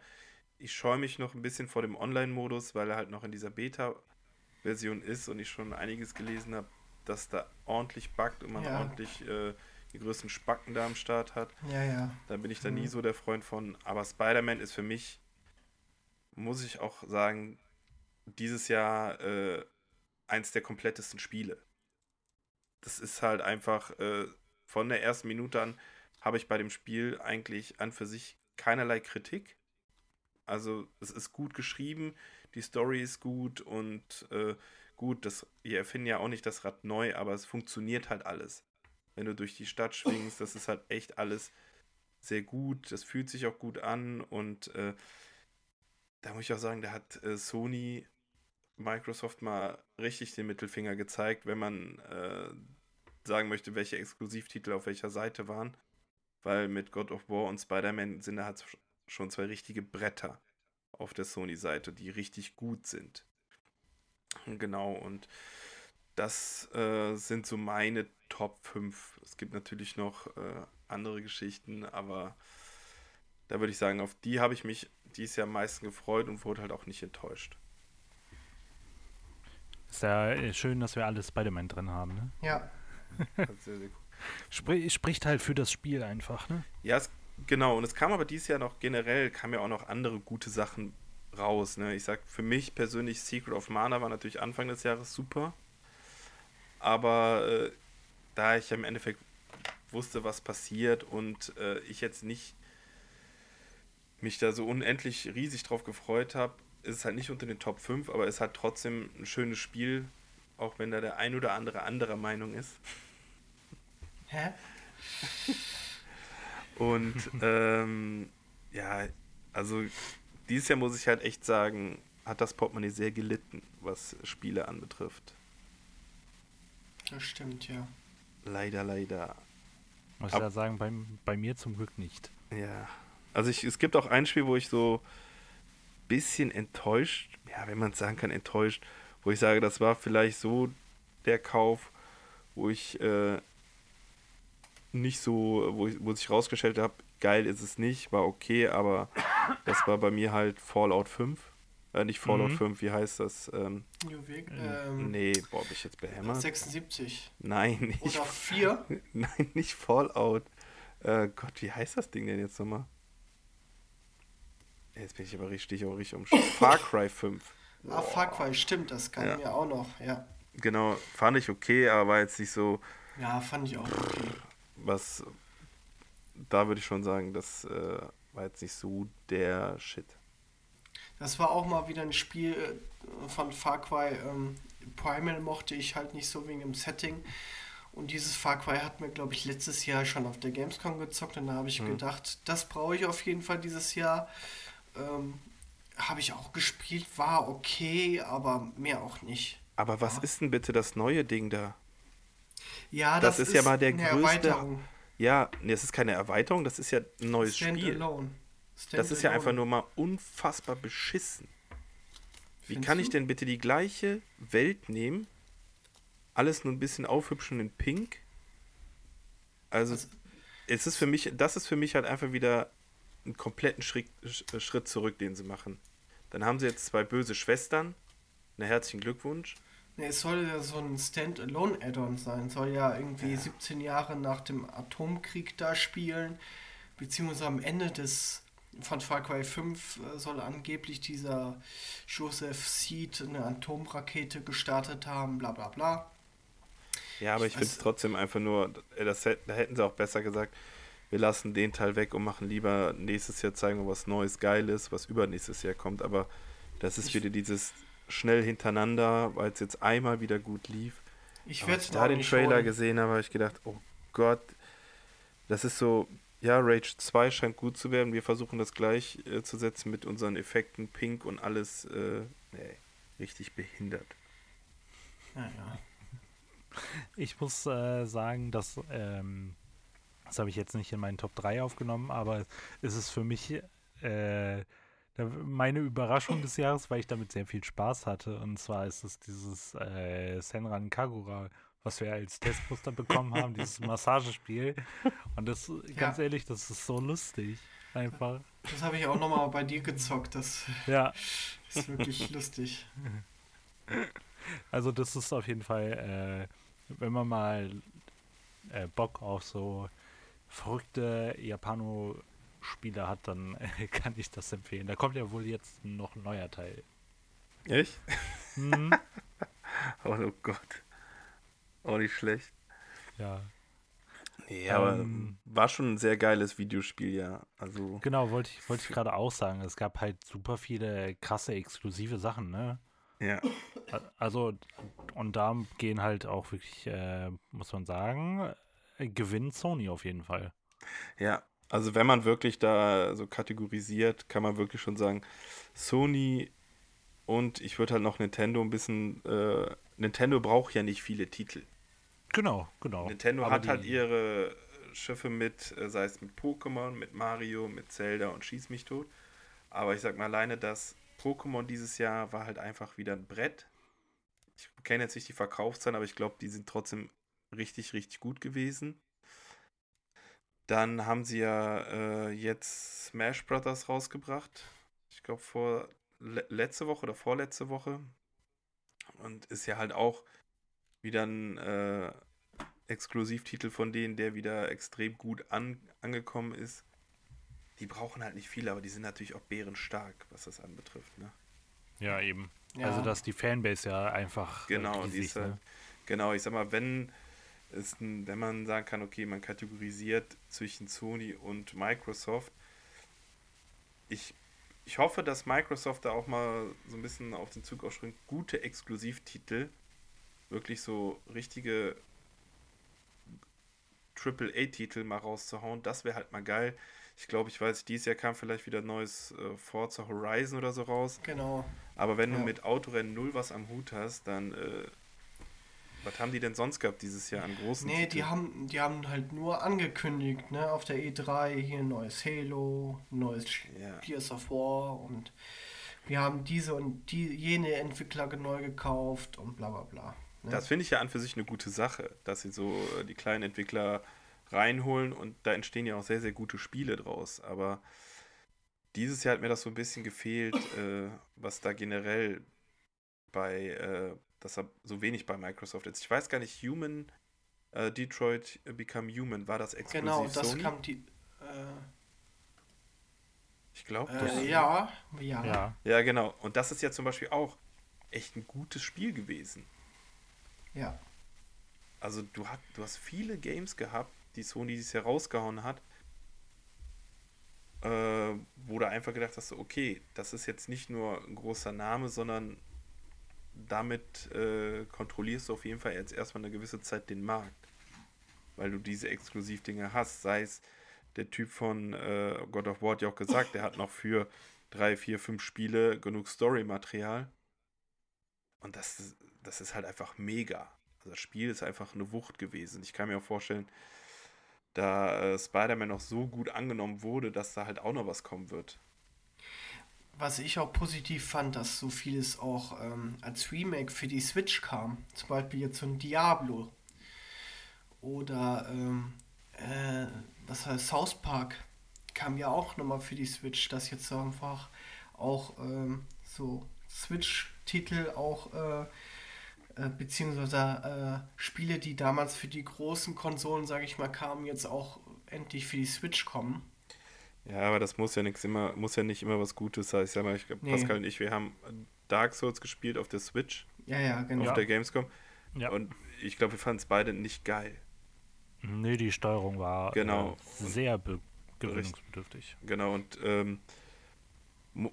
ich scheue mich noch ein bisschen vor dem Online-Modus, weil er halt noch in dieser Beta-Version ist und ich schon einiges gelesen habe, dass da ordentlich buggt und man ja. ordentlich äh, die größten Spacken da am Start hat. Ja, ja. Da bin ich da mhm. nie so der Freund von. Aber Spider-Man ist für mich, muss ich auch sagen, dieses Jahr äh, eins der komplettesten Spiele. Das ist halt einfach äh, von der ersten Minute an habe ich bei dem Spiel eigentlich an für sich keinerlei Kritik. Also es ist gut geschrieben, die Story ist gut und äh, gut, das, wir erfinden ja auch nicht das Rad neu, aber es funktioniert halt alles. Wenn du durch die Stadt schwingst, das ist halt echt alles sehr gut, das fühlt sich auch gut an und äh, da muss ich auch sagen, da hat äh, Sony Microsoft mal richtig den Mittelfinger gezeigt, wenn man äh, sagen möchte, welche Exklusivtitel auf welcher Seite waren. Weil mit God of War und Spider-Man sind da halt schon zwei richtige Bretter auf der Sony-Seite, die richtig gut sind. Genau, und das äh, sind so meine Top 5. Es gibt natürlich noch äh, andere Geschichten, aber da würde ich sagen, auf die habe ich mich dieses Jahr am meisten gefreut und wurde halt auch nicht enttäuscht. Ist ja äh, schön, dass wir alle Spider-Man drin haben, ne? Ja. sehr, sehr cool. Spr spricht halt für das Spiel einfach, ne? Ja, es, genau. Und es kam aber dieses Jahr noch generell, kam ja auch noch andere gute Sachen raus, ne? Ich sag, für mich persönlich Secret of Mana war natürlich Anfang des Jahres super. Aber äh, da ich ja im Endeffekt wusste, was passiert und äh, ich jetzt nicht mich da so unendlich riesig drauf gefreut habe, ist es halt nicht unter den Top 5, aber es hat trotzdem ein schönes Spiel, auch wenn da der ein oder andere anderer Meinung ist. Hä? Und ähm, ja, also dieses Jahr muss ich halt echt sagen, hat das Portemonnaie sehr gelitten, was Spiele anbetrifft. Das stimmt, ja. Leider, leider. Muss ich ja sagen, bei, bei mir zum Glück nicht. Ja. Also ich, es gibt auch ein Spiel, wo ich so ein bisschen enttäuscht, ja, wenn man es sagen kann, enttäuscht, wo ich sage, das war vielleicht so der Kauf, wo ich äh, nicht so, wo, ich, wo sich rausgestellt habe, geil ist es nicht, war okay, aber das war bei mir halt Fallout 5. Äh, nicht Fallout mhm. 5, wie heißt das? Ähm, ähm, nee, boah, bin ich jetzt behämmert? 76. Nein, nicht. Oder 4? Nein, nicht Fallout. Äh, Gott, wie heißt das Ding denn jetzt nochmal? Jetzt bin ich aber richtig, auch richtig um. Far Cry 5. Ah, Far Cry, stimmt, das kann ja. mir auch noch, ja. Genau, fand ich okay, aber war jetzt nicht so. Ja, fand ich auch okay. Was, da würde ich schon sagen, das äh, war jetzt nicht so der Shit. Das war auch mal wieder ein Spiel äh, von Far Cry. Ähm, Primal mochte ich halt nicht so wegen dem Setting. Und dieses Far Cry hat mir, glaube ich, letztes Jahr schon auf der Gamescom gezockt. Und da habe ich hm. gedacht, das brauche ich auf jeden Fall dieses Jahr. Ähm, habe ich auch gespielt, war okay, aber mehr auch nicht. Aber was ja. ist denn bitte das neue Ding da? Ja, das, das ist, ist, ja mal der größte. Ja, nee, das ist keine Erweiterung, das ist ja ein neues Stand Spiel. Alone. Stand das ist ja einfach nur mal unfassbar beschissen. Wie Findest kann ich denn bitte die gleiche Welt nehmen, alles nur ein bisschen aufhübschen in Pink? Also, Was? es ist für mich, das ist für mich halt einfach wieder einen kompletten Schritt, Schritt zurück, den sie machen. Dann haben sie jetzt zwei böse Schwestern. Na, herzlichen Glückwunsch. Nee, es soll ja so ein Standalone-Add-on sein. Soll ja irgendwie ja. 17 Jahre nach dem Atomkrieg da spielen. Beziehungsweise am Ende des von Far Cry 5 äh, soll angeblich dieser Joseph Seed eine Atomrakete gestartet haben, bla bla bla. Ja, aber ich, ich finde es trotzdem einfach nur, äh, das, da hätten sie auch besser gesagt, wir lassen den Teil weg und machen lieber nächstes Jahr zeigen wir was Neues, Geiles, was übernächstes Jahr kommt. Aber das ist ich wieder dieses schnell hintereinander, weil es jetzt einmal wieder gut lief. Ich werde da den Trailer holen. gesehen habe, habe ich gedacht, oh Gott, das ist so, ja, Rage 2 scheint gut zu werden. Wir versuchen das gleich äh, zu setzen mit unseren Effekten, Pink und alles, äh, nee, richtig behindert. Ja, ja. Ich muss äh, sagen, dass, ähm, das habe ich jetzt nicht in meinen Top 3 aufgenommen, aber es ist für mich äh, meine Überraschung des Jahres, weil ich damit sehr viel Spaß hatte. Und zwar ist es dieses äh, Senran Kagura, was wir als Testmuster bekommen haben, dieses Massagespiel. Und das, ganz ja. ehrlich, das ist so lustig. Einfach. Das habe ich auch nochmal bei dir gezockt. Das ja. ist wirklich lustig. Also das ist auf jeden Fall, äh, wenn man mal äh, Bock auf so verrückte Japano-Spiele hat, dann äh, kann ich das empfehlen. Da kommt ja wohl jetzt noch ein neuer Teil. Echt? Mhm. oh, oh Gott. Auch nicht schlecht. Ja. Nee, aber ähm, war schon ein sehr geiles Videospiel, ja. Also genau, wollte ich, wollte ich gerade auch sagen. Es gab halt super viele krasse, exklusive Sachen, ne? Ja. Also, und da gehen halt auch wirklich, äh, muss man sagen, äh, gewinnt Sony auf jeden Fall. Ja, also wenn man wirklich da so kategorisiert, kann man wirklich schon sagen, Sony und ich würde halt noch Nintendo ein bisschen, äh, Nintendo braucht ja nicht viele Titel. Genau, genau. Nintendo Aber hat halt ihre Schiffe mit, äh, sei es mit Pokémon, mit Mario, mit Zelda und Schieß mich tot. Aber ich sag mal alleine, das Pokémon dieses Jahr war halt einfach wieder ein Brett. Ich kenne jetzt nicht die Verkaufszahlen, aber ich glaube, die sind trotzdem richtig, richtig gut gewesen. Dann haben sie ja äh, jetzt Smash Brothers rausgebracht. Ich glaube, vor le letzte Woche oder vorletzte Woche. Und ist ja halt auch wieder ein äh, Exklusivtitel von denen, der wieder extrem gut an, angekommen ist. Die brauchen halt nicht viel, aber die sind natürlich auch bärenstark, was das anbetrifft. Ne? Ja, eben. Ja. Also, dass die Fanbase ja einfach. Genau, riesig, die ist halt, ne? genau, ich sag mal, wenn, ist ein, wenn man sagen kann, okay, man kategorisiert zwischen Sony und Microsoft, ich, ich hoffe, dass Microsoft da auch mal so ein bisschen auf den Zug aufspringt, gute Exklusivtitel wirklich so richtige Triple-A-Titel mal rauszuhauen. Das wäre halt mal geil. Ich glaube, ich weiß, dieses Jahr kam vielleicht wieder ein neues äh, Forza Horizon oder so raus. Genau. Aber wenn ja. du mit Autorennen null was am Hut hast, dann äh, was haben die denn sonst gehabt dieses Jahr an großen Nee, die haben, die haben halt nur angekündigt, ne, auf der E3 hier ein neues Halo, ein neues ja. Gears of War und wir haben diese und die jene Entwickler neu gekauft und bla bla bla. Ne? Das finde ich ja an für sich eine gute Sache, dass sie so äh, die kleinen Entwickler reinholen und da entstehen ja auch sehr, sehr gute Spiele draus. Aber dieses Jahr hat mir das so ein bisschen gefehlt, äh, was da generell bei, äh, das so wenig bei Microsoft ist. Ich weiß gar nicht, Human, äh, Detroit Become Human, war das exklusiv Genau, das Sony? kam die, äh, ich glaube, das. Äh, ja, ja, ja. Ja, genau. Und das ist ja zum Beispiel auch echt ein gutes Spiel gewesen. Ja. Also du, hat, du hast viele Games gehabt, die Sony dieses Jahr rausgehauen hat, äh, wo du einfach gedacht hast, okay, das ist jetzt nicht nur ein großer Name, sondern damit äh, kontrollierst du auf jeden Fall jetzt erstmal eine gewisse Zeit den Markt. Weil du diese Exklusivdinge hast. Sei es der Typ von äh, God of War hat ja auch gesagt, der hat noch für drei, vier, fünf Spiele genug Story-Material. Und das, das ist halt einfach mega. Also das Spiel ist einfach eine Wucht gewesen. Ich kann mir auch vorstellen, da äh, Spider-Man noch so gut angenommen wurde, dass da halt auch noch was kommen wird. Was ich auch positiv fand, dass so vieles auch ähm, als Remake für die Switch kam. Zum Beispiel jetzt so ein Diablo. Oder ähm, äh, was heißt South Park kam ja auch nochmal für die Switch, dass jetzt einfach auch ähm, so Switch-Titel auch äh, äh, beziehungsweise äh, Spiele, die damals für die großen Konsolen, sage ich mal, kamen, jetzt auch endlich für die Switch kommen. Ja, aber das muss ja nichts immer, muss ja nicht immer was Gutes sein. Ich sag mal, ich, nee. Pascal und ich, wir haben Dark Souls gespielt auf der Switch. Ja, ja, genau. Auf der Gamescom. Ja. Und ich glaube, wir fanden es beide nicht geil. Nee, die Steuerung war genau. Äh, sehr gewöhnungsbedürftig. Genau, und ähm,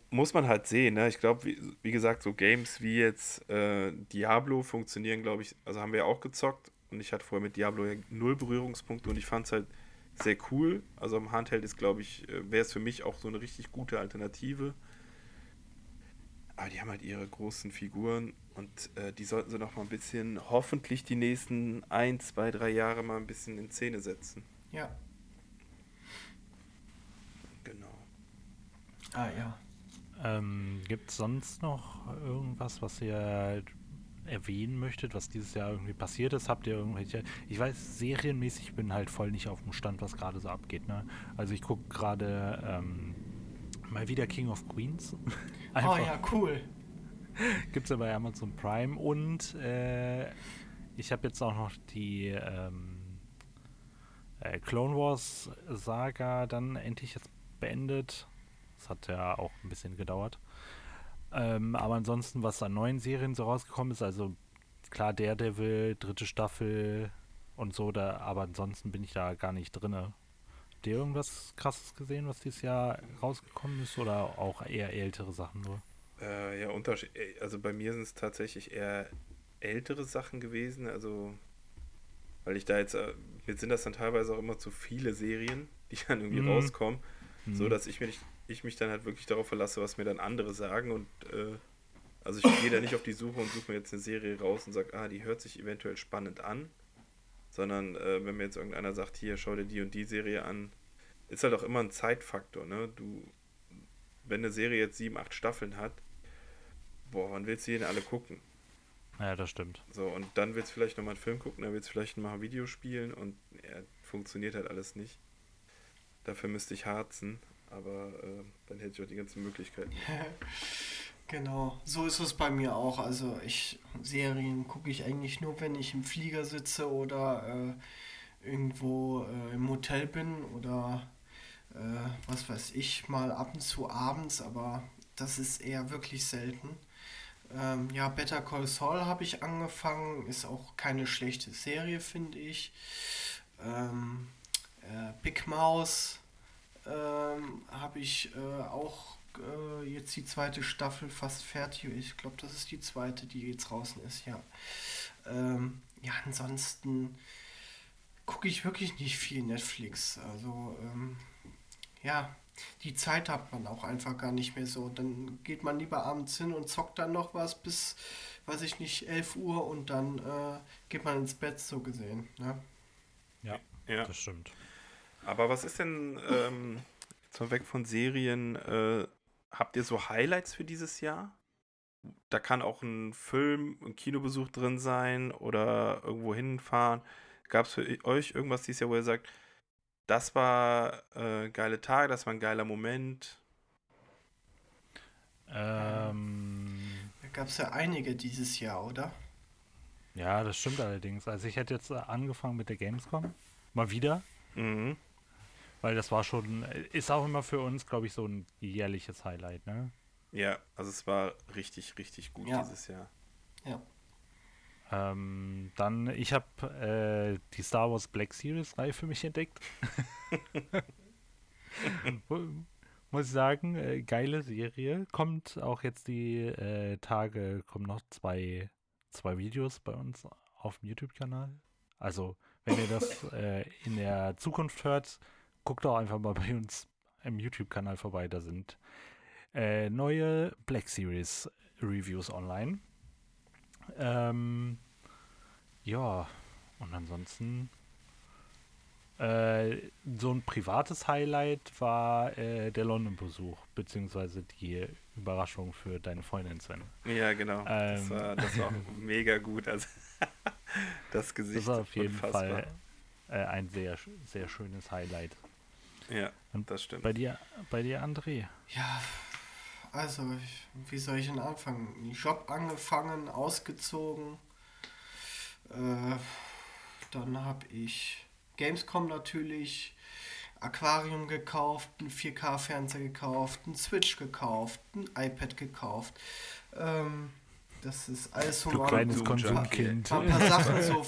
muss man halt sehen. Ne? Ich glaube, wie, wie, gesagt, so Games wie jetzt äh, Diablo funktionieren, glaube ich, also haben wir ja auch gezockt und ich hatte vorher mit Diablo ja null Berührungspunkte und ich fand es halt sehr cool. Also am Handheld ist, glaube ich, äh, wäre es für mich auch so eine richtig gute Alternative. Aber die haben halt ihre großen Figuren und äh, die sollten sie noch mal ein bisschen, hoffentlich die nächsten ein, zwei, drei Jahre mal ein bisschen in Szene setzen. Ja. Genau. Ah ja. Ähm, Gibt es sonst noch irgendwas, was ihr erwähnen möchtet, was dieses Jahr irgendwie passiert ist? Habt ihr irgendwelche, ich weiß, serienmäßig bin halt voll nicht auf dem Stand, was gerade so abgeht. Ne? Also ich gucke gerade ähm, mal wieder King of Queens. oh ja, cool. Gibt es ja bei Amazon Prime und äh, ich habe jetzt auch noch die ähm, äh, Clone Wars Saga dann endlich jetzt beendet. Das hat ja auch ein bisschen gedauert. Ähm, aber ansonsten, was an neuen Serien so rausgekommen ist, also klar, Daredevil, dritte Staffel und so, da, aber ansonsten bin ich da gar nicht drin. Habt ihr irgendwas krasses gesehen, was dieses Jahr rausgekommen ist oder auch eher ältere Sachen nur? Äh, ja, Unterschied. Äh, also bei mir sind es tatsächlich eher ältere Sachen gewesen, also weil ich da jetzt, äh, mir sind das dann teilweise auch immer zu viele Serien, die dann irgendwie mhm. rauskommen, mhm. so dass ich mich, ich mich dann halt wirklich darauf verlasse, was mir dann andere sagen und äh, also ich gehe da nicht auf die Suche und suche mir jetzt eine Serie raus und sage, ah, die hört sich eventuell spannend an, sondern äh, wenn mir jetzt irgendeiner sagt, hier, schau dir die und die Serie an, ist halt auch immer ein Zeitfaktor, ne? Du, wenn eine Serie jetzt sieben, acht Staffeln hat, boah, wann willst du die denn alle gucken? Ja, das stimmt. So, und dann willst du vielleicht nochmal einen Film gucken, dann willst du vielleicht mal ein Video spielen und ja, funktioniert halt alles nicht. Dafür müsste ich harzen, aber äh, dann hätte ich auch die ganzen Möglichkeiten. genau, so ist es bei mir auch. Also ich Serien gucke ich eigentlich nur, wenn ich im Flieger sitze oder äh, irgendwo äh, im Hotel bin oder äh, was weiß ich, mal ab und zu abends, aber das ist eher wirklich selten. Ähm, ja, Better Call Saul habe ich angefangen. Ist auch keine schlechte Serie, finde ich. Ähm, äh, Big Mouse ähm, habe ich äh, auch äh, jetzt die zweite Staffel fast fertig. Ich glaube, das ist die zweite, die jetzt draußen ist, ja. Ähm, ja, ansonsten gucke ich wirklich nicht viel Netflix. Also, ähm, ja, die Zeit hat man auch einfach gar nicht mehr so. Dann geht man lieber abends hin und zockt dann noch was bis, weiß ich nicht, 11 Uhr und dann äh, geht man ins Bett, so gesehen. Ne? Ja, ja, das stimmt. Aber was ist denn, ähm, jetzt weg von Serien, äh, habt ihr so Highlights für dieses Jahr? Da kann auch ein Film, ein Kinobesuch drin sein oder irgendwo hinfahren. Gab es für euch irgendwas dieses Jahr, wo ihr sagt, das war äh, geile Tage, das war ein geiler Moment. Ähm, da gab es ja einige dieses Jahr, oder? Ja, das stimmt allerdings. Also ich hätte jetzt äh, angefangen mit der Gamescom. Mal wieder. Mhm. Weil das war schon, ist auch immer für uns, glaube ich, so ein jährliches Highlight, ne? Ja, also es war richtig, richtig gut ja. dieses Jahr. Ja. Ähm, dann, ich habe äh, die Star Wars Black Series Reihe für mich entdeckt. Muss ich sagen, äh, geile Serie. Kommt auch jetzt die äh, Tage, kommen noch zwei, zwei Videos bei uns auf dem YouTube-Kanal. Also, wenn ihr das äh, in der Zukunft hört, guckt doch einfach mal bei uns im YouTube-Kanal vorbei. Da sind äh, neue Black Series Reviews online. Ähm, ja, und ansonsten äh, so ein privates Highlight war äh, der London-Besuch, beziehungsweise die Überraschung für deine Freundin Sven. Ja, genau. Ähm, das, war, das war mega gut. Also das Gesicht. Das war auf jeden unfassbar. Fall äh, ein sehr, sehr schönes Highlight. Ja, und das stimmt. Bei dir, bei dir, André? Ja, also, wie soll ich denn anfangen? Job angefangen, ausgezogen. Äh, dann habe ich Gamescom natürlich, Aquarium gekauft, ein 4K-Fernseher gekauft, ein Switch gekauft, ein iPad gekauft. Ähm, das ist alles so mal kleines Konsumkind. Ein paar, paar Sachen so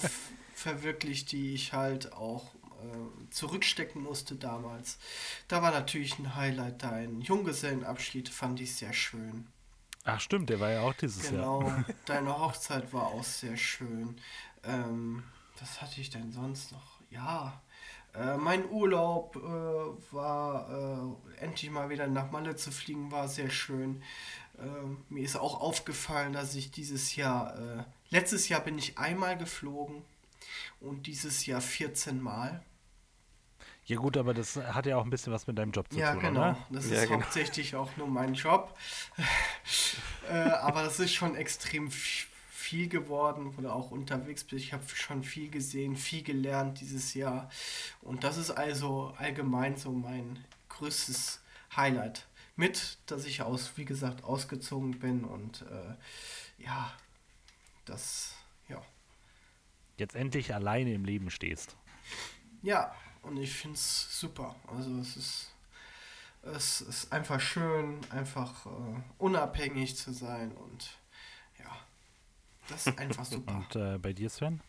verwirklicht, die ich halt auch äh, zurückstecken musste damals. Da war natürlich ein Highlight, dein Junggesellenabschied fand ich sehr schön. Ach stimmt, der war ja auch dieses genau, Jahr. Genau, deine Hochzeit war auch sehr schön. Ähm, was hatte ich denn sonst noch? Ja, äh, mein Urlaub äh, war äh, endlich mal wieder nach Malle zu fliegen, war sehr schön. Ähm, mir ist auch aufgefallen, dass ich dieses Jahr, äh, letztes Jahr bin ich einmal geflogen und dieses Jahr 14 Mal. Ja gut, aber das hat ja auch ein bisschen was mit deinem Job zu ja, tun, genau. Oder? Das ja, ist genau. hauptsächlich auch nur mein Job. äh, aber das ist schon extrem viel geworden, wo du auch unterwegs bist. Ich habe schon viel gesehen, viel gelernt dieses Jahr. Und das ist also allgemein so mein größtes Highlight. Mit, dass ich aus, wie gesagt, ausgezogen bin und äh, ja, das, ja. Jetzt endlich alleine im Leben stehst. Ja, und ich finde es super. Also es ist, es ist einfach schön, einfach äh, unabhängig zu sein und ja, das ist einfach super. und äh, bei dir, Sven?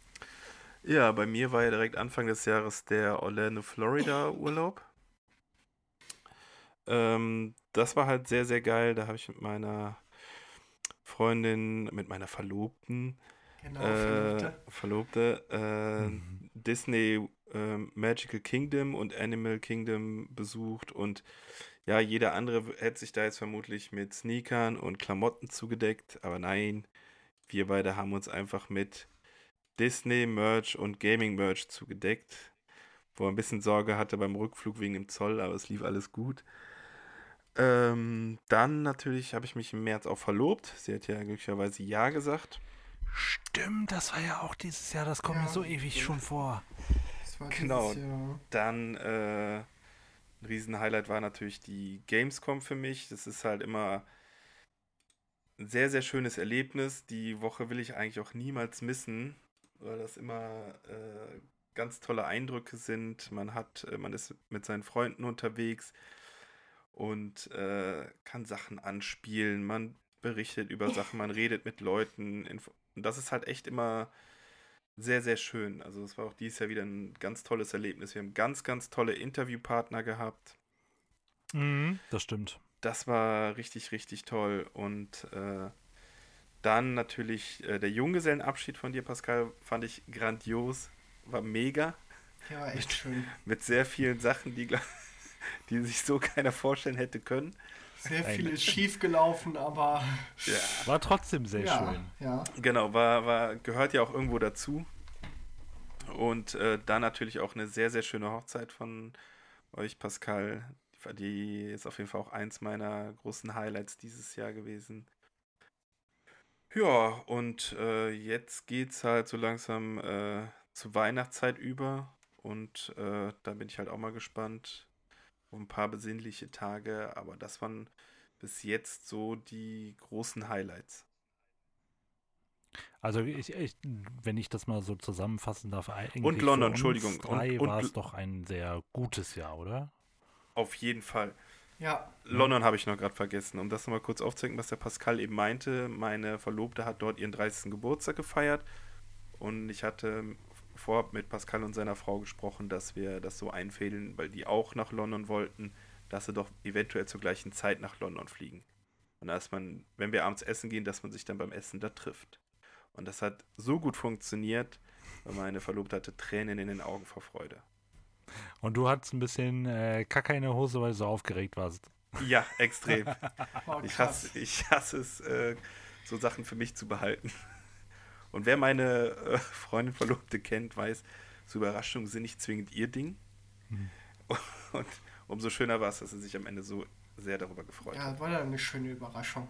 Ja, bei mir war ja direkt Anfang des Jahres der Orlando, Florida Urlaub. Ähm, das war halt sehr, sehr geil. Da habe ich mit meiner Freundin, mit meiner Verlobten, Genau, äh, Verlobte. Verlobte äh, Mhm. Disney äh, Magical Kingdom und Animal Kingdom besucht und ja, jeder andere hätte sich da jetzt vermutlich mit Sneakern und Klamotten zugedeckt, aber nein, wir beide haben uns einfach mit Disney Merch und Gaming Merch zugedeckt, wo er ein bisschen Sorge hatte beim Rückflug wegen dem Zoll, aber es lief alles gut. Ähm, dann natürlich habe ich mich im März auch verlobt. Sie hat ja glücklicherweise Ja gesagt. Stimmt, das war ja auch dieses Jahr. Das kommt Ja. mir so ewig schon vor. War Genau. Jahr. Dann äh, ein Riesenhighlight war natürlich die Gamescom für mich. Das ist halt immer ein sehr, sehr schönes Erlebnis. Die Woche will ich eigentlich auch niemals missen, weil das immer äh, ganz tolle Eindrücke sind. Man hat, äh, man ist mit seinen Freunden unterwegs und äh, kann Sachen anspielen. Man berichtet über Sachen, man redet mit Leuten. Und das ist halt echt immer sehr, sehr schön. Also es war auch dieses Jahr wieder ein ganz tolles Erlebnis. Wir haben ganz, ganz tolle Interviewpartner gehabt. Mhm, das stimmt. Das war richtig, richtig toll. Und äh, dann natürlich äh, der Junggesellenabschied von dir, Pascal, fand ich grandios. War mega. Ja, echt schön. Mit sehr vielen Sachen, die, gla- die sich so keiner vorstellen hätte können. Sehr viel ist schief gelaufen, aber Ja. War trotzdem sehr ja, schön. ja. Genau, war, war, gehört ja auch irgendwo dazu. Und äh, dann natürlich auch eine sehr, sehr schöne Hochzeit von euch, Pascal. Die ist auf jeden Fall auch eins meiner großen Highlights dieses Jahr gewesen. Ja, und äh, jetzt geht's halt so langsam äh, zur Weihnachtszeit über. Und äh, da bin ich halt auch mal gespannt ein paar besinnliche Tage. Aber das waren bis jetzt so die großen Highlights. Also ich, ich, wenn ich das mal so zusammenfassen darf, eigentlich Und London, Entschuldigung. Drei war es doch ein sehr gutes Jahr, oder? Auf jeden Fall. Ja, London habe ich noch gerade vergessen. Um das nochmal kurz aufzudenken, was der Pascal eben meinte. Meine Verlobte hat dort ihren 30. Geburtstag gefeiert. Und ich hatte vorab mit Pascal und seiner Frau gesprochen, dass wir das so einfädeln, weil die auch nach London wollten, dass sie doch eventuell zur gleichen Zeit nach London fliegen. Und dass man, wenn wir abends essen gehen, dass man sich dann beim Essen da trifft. Und das hat so gut funktioniert, weil meine Verlobte hatte Tränen in den Augen vor Freude. Und du hattest ein bisschen äh, Kacke in der Hose, weil du so aufgeregt warst. Ja, extrem. war Ich hasse, ich hasse es, äh, so Sachen für mich zu behalten. Und wer meine äh, Freundin Verlobte kennt, weiß, so Überraschungen sind nicht zwingend ihr Ding. Mhm. Und umso schöner war es, dass sie sich am Ende so sehr darüber gefreut Ja, hat. war dann eine schöne Überraschung.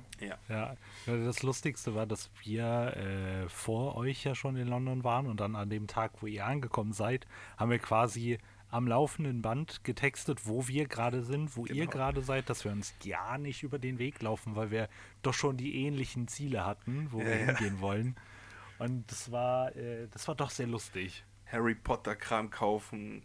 Ja, das Lustigste war, dass wir äh, vor euch ja schon in London waren und dann an dem Tag, wo ihr angekommen seid, haben wir quasi am laufenden Band getextet, wo wir gerade sind, wo ihr Genau. gerade seid, dass wir uns ja nicht über den Weg laufen, weil wir doch schon die ähnlichen Ziele hatten, wo wir Ja, ja. hingehen wollen. Und das war, äh, das war doch sehr lustig. Harry Potter Kram kaufen,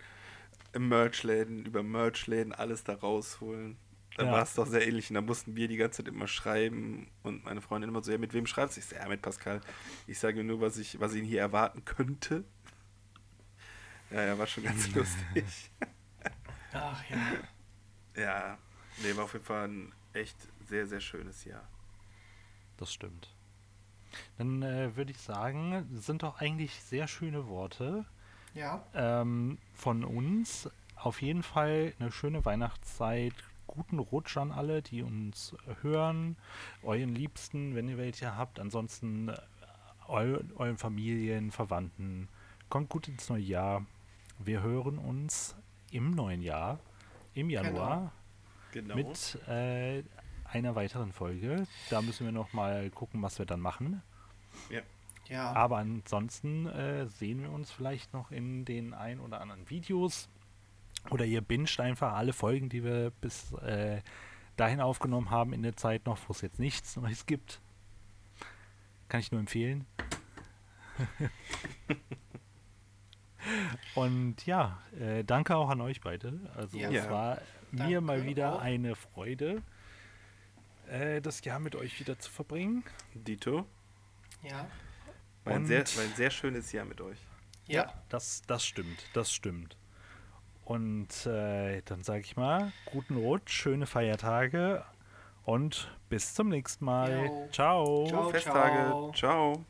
im Merchläden, über Merchläden alles da rausholen. Da Ja. war es doch sehr ähnlich. Und da mussten wir die ganze Zeit immer schreiben und meine Freundin immer so, ja, mit wem schreibst du? Ich sage, ja, mit Pascal. Ich sage nur, was ich, was ihn hier erwarten könnte. Ja, ja, war schon ganz lustig. Ach ja. Ja, nee, war auf jeden Fall ein echt sehr, sehr schönes Jahr. Das stimmt. Dann äh, würde ich sagen, sind doch eigentlich sehr schöne Worte. Ja, ähm, von uns auf jeden Fall eine schöne Weihnachtszeit. Guten Rutsch an alle, die uns hören. Euren Liebsten, wenn ihr welche habt. Ansonsten äh, eu euren Familien, Verwandten. Kommt gut ins neue Jahr. Wir hören uns im neuen Jahr, im Januar, Genau. mit äh, einer weiteren Folge. Da müssen wir noch mal gucken, was wir dann machen. Ja. Aber ansonsten äh, sehen wir uns vielleicht noch in den ein oder anderen Videos. Oder ihr binscht einfach alle Folgen, die wir bis äh, dahin aufgenommen haben in der Zeit noch, wo es jetzt nichts Neues gibt. Kann ich nur empfehlen. Und ja, äh, danke auch an euch beide. Also Ja. es Ja. war mir Danke mal wieder auch. eine Freude, äh, das Jahr mit euch wieder zu verbringen. Dito, Ja. war ein, Und- sehr, war ein sehr schönes Jahr mit euch. Ja. Das, das stimmt, das stimmt. Und äh, dann sage ich mal, guten Rutsch, schöne Feiertage und bis zum nächsten Mal. Jo. Ciao. Ciao. Festtage. Ciao.